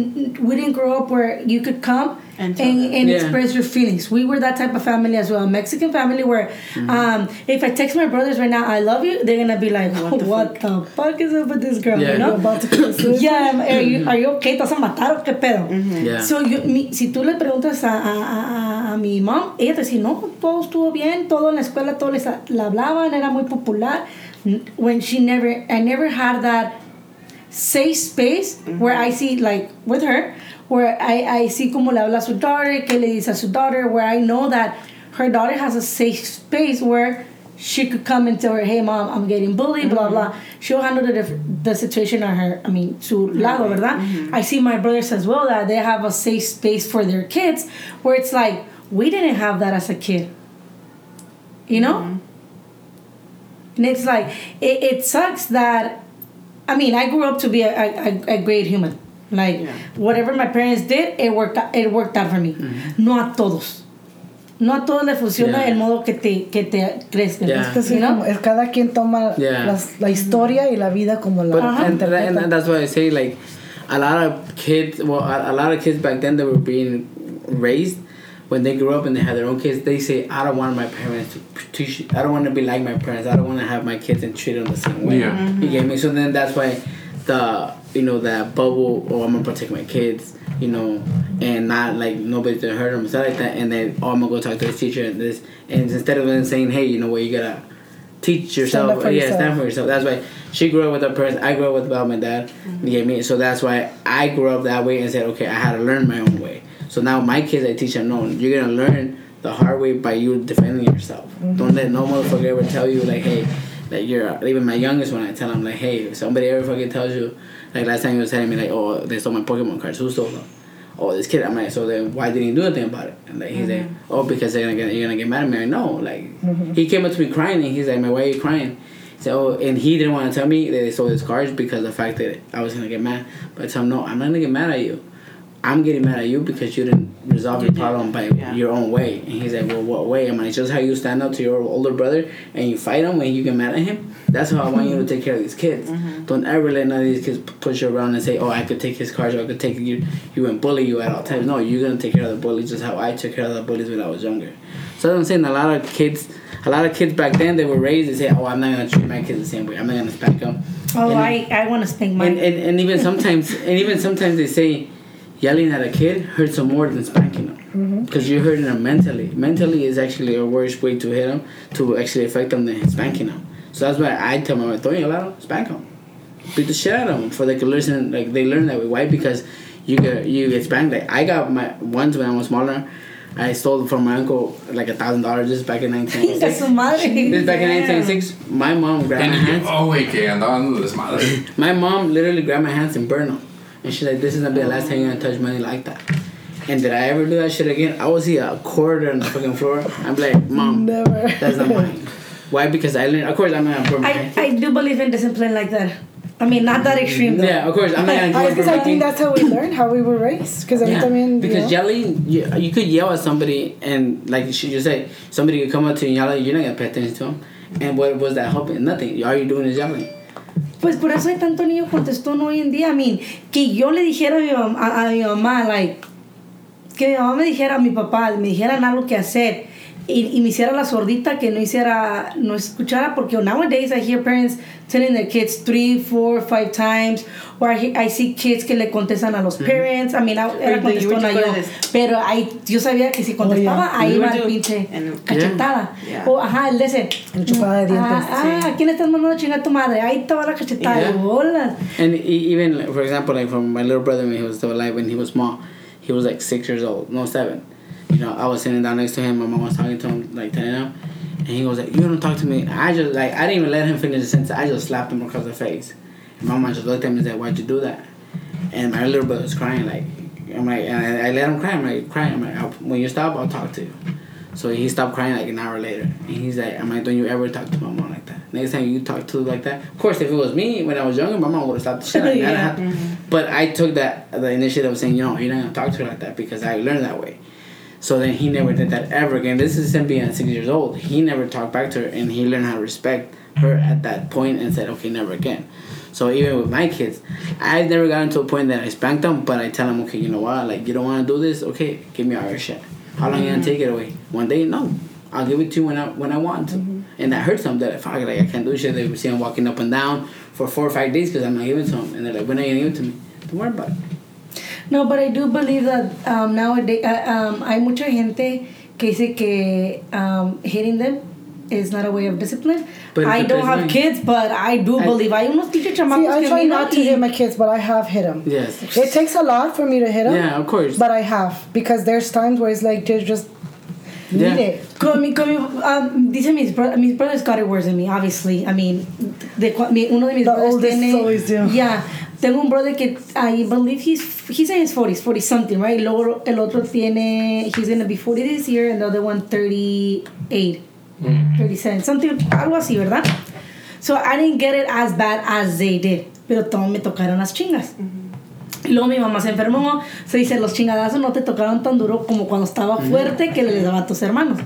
we didn't grow up where you could come And and, and Yeah. express your feelings. We were that type of family as well. Mexican family where Mm-hmm. um, if I text my brothers right now, I love you, they're gonna be like, What what the the, fuck? is up with this girl? Yeah. You know? You're about to. Yeah, are you, are you okay? ¿Te vas a matar o qué pedo? Yeah. So, yo, mi, si tú le preguntas a, a, a, a mi mom, ella te dice, no, todo estuvo bien, todo en la escuela, todo les, la hablaban, era muy popular. When she never, I never had that safe space where I mm-hmm. see, like, with her, where I, I see como le habla a su daughter, que le dice a su daughter, where I know that her daughter has a safe space where she could come and tell her, hey mom, I'm getting bullied, blah blah. Mm-hmm. She'll handle the, the situation on her, I mean, su lado, ¿verdad? Mm-hmm. I see my brothers as well that they have a safe space for their kids where it's like, we didn't have that as a kid. You know? And it's like, it, it sucks that, I mean, I grew up to be a, a, a great human. Like, Yeah. whatever my parents did, it worked, out- it worked out for me. No a todos. No a todos le funciona Yeah. el modo que te, que te crezca. Yeah. Es que sí, You know? como- cada quien toma Yeah. las- la historia y la vida como la But la and, and that's why I say like a lot of kids. Well, a, a lot of kids back then that were being raised when they grow up and they have their own kids. They say, "I don't want my parents to teach. I don't want to be like my parents. I don't want to have my kids and treat them the same way." Yeah. Mm-hmm. You get me? So then that's why the you know that bubble. Oh, I'm gonna protect my kids. You know, and not like nobody to hurt them, stuff like that. And then oh, I'm gonna go talk to this teacher and this. And instead of them saying, "Hey, you know what? You gotta." teach yourself. up for yeah, yourself. stand for yourself. That's why she grew up with her parents. I grew up with without my dad. Mm-hmm. You get me? So that's why I grew up that way and said, okay, I had to learn my own way. So now my kids, I teach them, no, you're gonna learn the hard way by you defending yourself. Don't let no motherfucker ever tell you like, hey, that you're. Even my youngest one, I tell him like, hey, if somebody ever fucking tells you, like last time he was telling me like, oh, they stole my Pokemon cards. Who stole them? Oh, this kid. I'm like, so then why didn't he do anything about it? And like he's like, mm-hmm. oh, because they're gonna get, you're gonna get mad at me. I know. Like mm-hmm. he came up to me crying and he's like, man, why are you crying? So oh, and he didn't want to tell me that they stole his cards because of the fact that I was gonna get mad. But I tell him, no, I'm not gonna get mad at you. I'm getting mad at you because you didn't resolve your problem by Yeah. your own way. And he's like, well, what way? I'm like, just how you stand up to your older brother and you fight him when you get mad at him. That's how I want you to mm-hmm. take care of these kids. Mm-hmm. Don't ever let none of these kids push you around and say, oh, I could take his cards or I could take you, you and bully you at all times. No, you're gonna take care of the bullies just how I took care of the bullies when I was younger. So I'm saying a lot of kids, a lot of kids back then they were raised. They say, oh, I'm not gonna treat my kids the same way. I'm not gonna spank them. Oh, And- I, I want to spank mine. and, and, and even sometimes and even sometimes they say yelling at a kid hurts them more than spanking them because mm-hmm. you're hurting them mentally. Mentally is actually a worse way to hit them to actually affect them than spanking them so that's why i tell my throwing a lot spank them beat the shit out of them for they can listen like they learn that way. Why? Because you get you get spanked. Like i got my once when i was smaller I stole from my uncle like a thousand dollars. Just back in Chinga 1996. su madre. This back in 1996, my mom grabbed my hands. Oh, wait, que andaban dando desmadre. My mom literally grabbed my hands and burned them. And she's like, this is gonna be the last time you're gonna touch money like that. And did I ever do that shit again? I will see a quarter on the fucking floor. I'm like, mom, Never. that's not mine. Why? Because I learned. Of course, I'm not gonna I, hand. I do believe in discipline like that. I mean, not that extreme though. Yeah, of course, I'm not gonna. I, go oh, because I think that's how we learn, how we were raised. Because I mean, because you know, yelling, you, you could yell at somebody and like she just said, somebody could come up to you and yell at you, you're not gonna pay attention to them. And what was that helping? Nothing. All you're doing is yelling. Pues por eso hay tanto niño contestón hoy en día. I mean, que yo le dijera a mi, mam- a, a mi mamá, like, que mi mamá me dijera a mi papá, me dijeran algo que hacer y, y me hiciera la sordita que no hiciera, no escuchara, porque nowadays I hear parents telling their kids three, four, five times, or I, I see kids que le contestan a los parents. I mean, I- era contestona yo, pero ahí, yo sabía que si contestaba, yeah. ahí iba el pinche cachetada. Yeah. O, ajá, el de ese. El chupada de dientes. Ah, ah, Sí. ¿a quién estás mandando a chingar a tu madre? Ahí va la cachetada Yeah. de bolas. And even like, for example, like from my little brother when he was still alive, when he was small, he was like six years old, no seven. You know, I was sitting down next to him. My mom was talking to him, like telling him, and he was like, "You don't talk to me." I just like I didn't even let him finish the sentence. I just slapped him across the face. And my mom just looked at me and said, "Why'd you do that?" And my little brother was crying like, I'm like, and I, I let him cry. I'm like, cry. I'm like, when you stop, I'll talk to you. So he stopped crying like an hour later, and he's like, "I'm like, don't you ever talk to my mom like that? Next time you talk to her like that, of course, if it was me when I was younger, my mom would have stopped the shit out of me. I didn't Yeah. have- But I took that the initiative of saying, you know, you're not gonna talk to her like that because I learned that way. So then he never did that ever again. This is him being six years old. He never talked back to her, and he learned how to respect her at that point and said, okay, never again. So even with my kids, I've never gotten to a point that I spank them, but I tell them, okay, you know what, like you don't want to do this, okay, give me all your shit. How long you gonna take it away? One day, no, I'll give it to you when I when I want to. And that hurts them. That fuck, like I can't do shit. They see them walking up and down for four or five days because I'm not giving it to them, and they're like, when are you gonna give it to me? Don't worry about it. No, but I do believe that um, nowadays uh, um, hay mucha gente que dice que um, hitting them is not a way of discipline. But I don't have kids, but I do I- believe. Hay unos pinches See, chamacos I try not to y- hit my kids, but I have hit them. Yes. It takes a lot for me to hit them. Yeah, of course. But I have because there's times where it's like they're just need Yeah. it. Con mi, con mi, um, dice mis, bro- mis brothers got it worse than me, obviously. I mean, de, cua- mi, uno de mis The brothers oldest tiene... always do. Yeah. Tengo un brother que I believe he's he's in his 40s, 40 something, right? Luego el otro tiene he's gonna be 40 this year and the other one 38, 37, something algo así, ¿verdad? So I didn't get it as bad as they did, pero todos me tocaron las chingas. Luego mi mamá se enfermó, se dice, los chingadazos no te tocaron tan duro como cuando estaba fuerte que le daba a tus hermanos.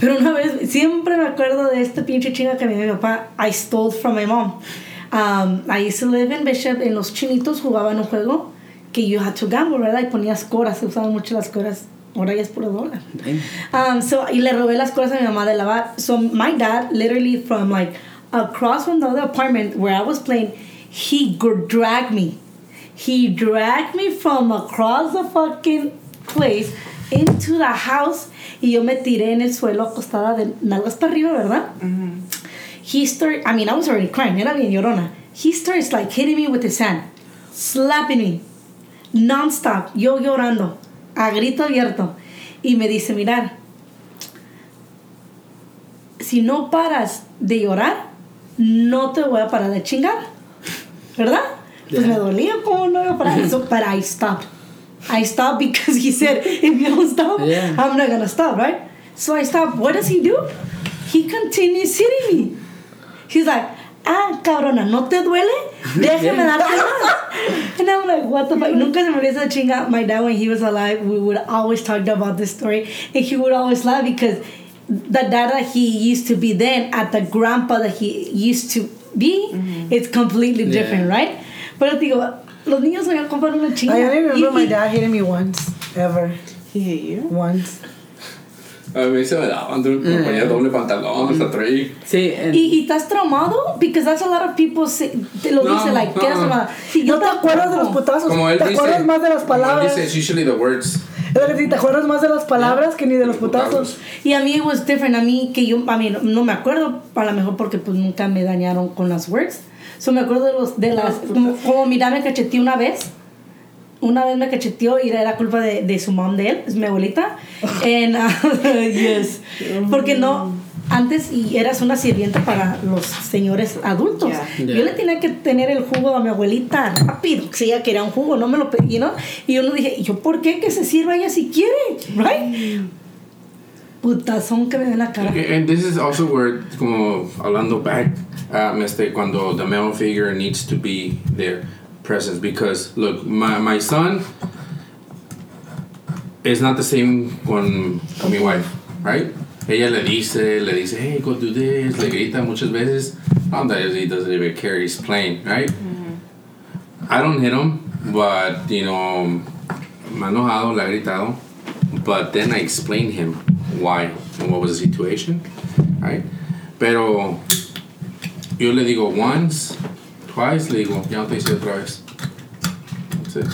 Pero una vez, siempre me acuerdo de este pinche chinga que me dio mi papá, I stole from my mom. Um, I used to live in Bishop, en los chinitos jugaban un juego que you had to gamble, ¿verdad? Y ponías coras, se usaban mucho las coras. Ahora ya es puro dólar. Um, so, y le robé las cosas a mi mamá de lavar. So my dad, literally from like across from the other apartment where I was playing, he dragged me. He dragged me from across the fucking place into the house y yo me tiré en el suelo acostada de nalgas para arriba, ¿verdad? He started, I mean, I was already crying, era bien llorona. He starts like hitting me with his hand, slapping me, non-stop, yo llorando, a grito abierto. Y me dice, mirar, si no paras de llorar, no te voy a parar de chingar. ¿Verdad? Pues me dolía como no iba a parar. So, but I stopped. I stopped because he said, if you don't stop, Yeah. I'm not gonna stop, right? So I stopped. What does he do? He continues hitting me. He's like, ah, cabrona, ¿no te duele? Déjame darte más. And I'm like, what the fuck? Nunca se me olvida chinga. My dad, when he was alive, we would always talk about this story. And he would always laugh because the dad that he used to be then at the grandpa that he used to be, it's completely Yeah. different, right? Pero digo, los niños me compran una chinga. I only remember Y- my dad hitting me once, ever, He hit you. once. A mí se me daban, dude, me ponía doble pantalón hasta atrás. See, and ¿Y, y estás traumado? Because that's a lot of people say, te lo No, dicen, like, no. ¿quedas traumada? Sí, ¿No te acuerdas de los putazos? Como él ¿Te dice. acuerdas más de las como él palabras? dice, usually the words. Es que te- ¿Te acuerdas más de las palabras que ni de los putazos? Y a mí it was different. A mí que yo, a mí no, no me acuerdo, a lo mejor porque pues nunca me dañaron con las words. So me acuerdo de los, de las, como, como mira me cacheteó una vez. Una vez me cacheteó y era culpa de, de su mom de él, es mi abuelita. And, uh, yes. Porque no, antes y eras una sirvienta para los señores adultos. Yeah. Yeah. Yo le tenía que tener el jugo a mi abuelita rápido. Si ella quería un jugo, no me lo pedí, ¿no? Y yo no dije, ¿y yo por qué? Que se sirva ella si quiere, right? Putazón que me dio en la cara. And this is also where, como hablando back, um, este, cuando the male figure needs to be there, presence. Because, look, my, my son is not the same con, con mi wife, right? Ella le dice, le dice, hey, go do this, le grita muchas veces. Sometimes he doesn't even care, he's playing, right? Mm-hmm. I don't hit him, but, you know, me enojado, le gritado. But then I explain him why and what was the situation, right? Pero yo le digo once, twice, le digo, ya no te hice otra vez. That's it.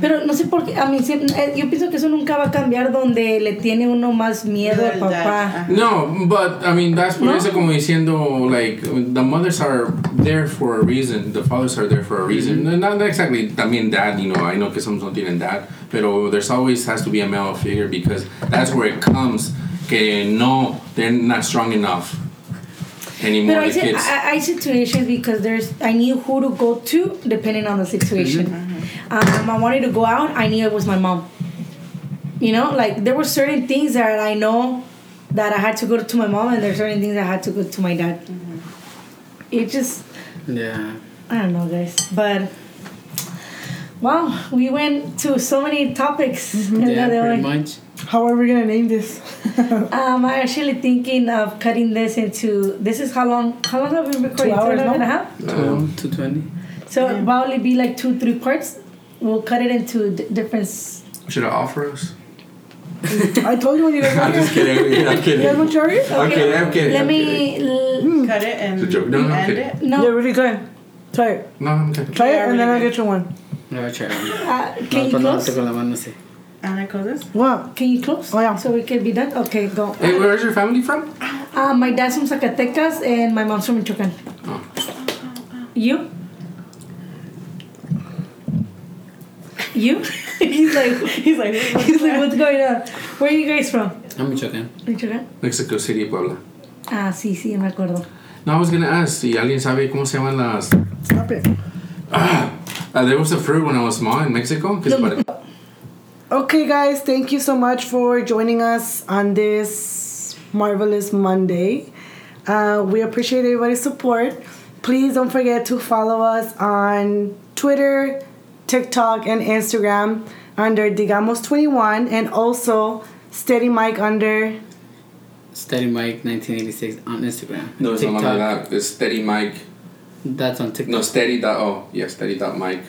Pero no sé por qué, a mí siempre- eh, yo pienso que eso nunca va a cambiar donde le tiene uno más miedo al papá. No, but I mean that's por No? eso como diciendo like the mothers are there for a reason, the fathers are there for a reason. Not, not exactly también dad, you know, I know que some no tienen dad, pero there's always has to be a male figure because that's where it comes que no, they're not strong enough anymore. The si- kids. I, I situations because there's I knew who to go to depending on the situation. Mm-hmm. Um, I wanted to go out. I knew it was my mom. You know, like there were certain things that I know that I had to go to my mom, and there's certain things I had to go to my dad. Mm-hmm. It just yeah. I don't know, guys, but. Wow, we went to so many topics. Mm-hmm. día Yeah, pretty hoy. much. How are we gonna name this? Um, I'm actually thinking of cutting this into. This is how long? How long have we been recording? Two hours, Two and a no? half? Two, two twenty. So it'll probably be like two, three parts. We'll cut it into d- different. Should I offer us? I told you when you guys I'm just kidding. I'm You kidding. guys want cherries? I'm kidding. I'm kidding. Let I'm me. l- Cut it and It's a joke. No, no, I'm end kidding. it. no. They're really good. Try it. No, I'm kidding. Try it are and then really I'll get you one. No, try it. Uh, can No, you but no, close? con la mano, sí. And I close this. What? Can you close? Oh, yeah. So we can be done. Okay, go. Hey, where's your family from? Uh, my dad's from Zacatecas and my mom's from Michoacan. Oh. You? You? he's like, He's like, he's like, what's going on? Where are you guys from? I'm Michoacan. Michoacan? Mexico City, Puebla. Ah, sí, sí, me acuerdo. No, I was gonna ask si alguien sabe cómo se llaman las. Stop it. Uh, there was a fruit when I was small in Mexico. Que se pare- Okay, guys, thank you so much for joining us on this marvelous Monday. Uh, we appreciate everybody's support. Please don't forget to follow us on Twitter, TikTok, and Instagram under Digamos21 and also Steady Mic under. Steady Mic 1986 on Instagram. No, it's not longer that. It's Steady Mic. That's on TikTok. No, Steady dot. Oh, yeah, Steady dot Mic.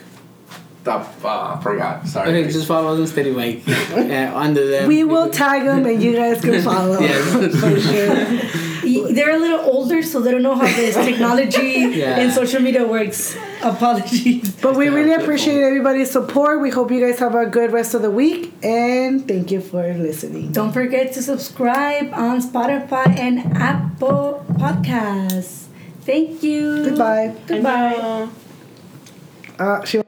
Dot. Uh, forgot. Sorry. Okay, just follow us on Steady Mic. uh, under them. We will tag them and you guys can follow. Yes. For sure. They're a little older, so they don't know how this technology Yeah. and social media works. Apologies. But we really appreciate everybody's support. We hope you guys have a good rest of the week and thank you for listening. Don't forget to subscribe on Spotify and Apple Podcasts. Thank you. Goodbye. Goodbye. Uh, she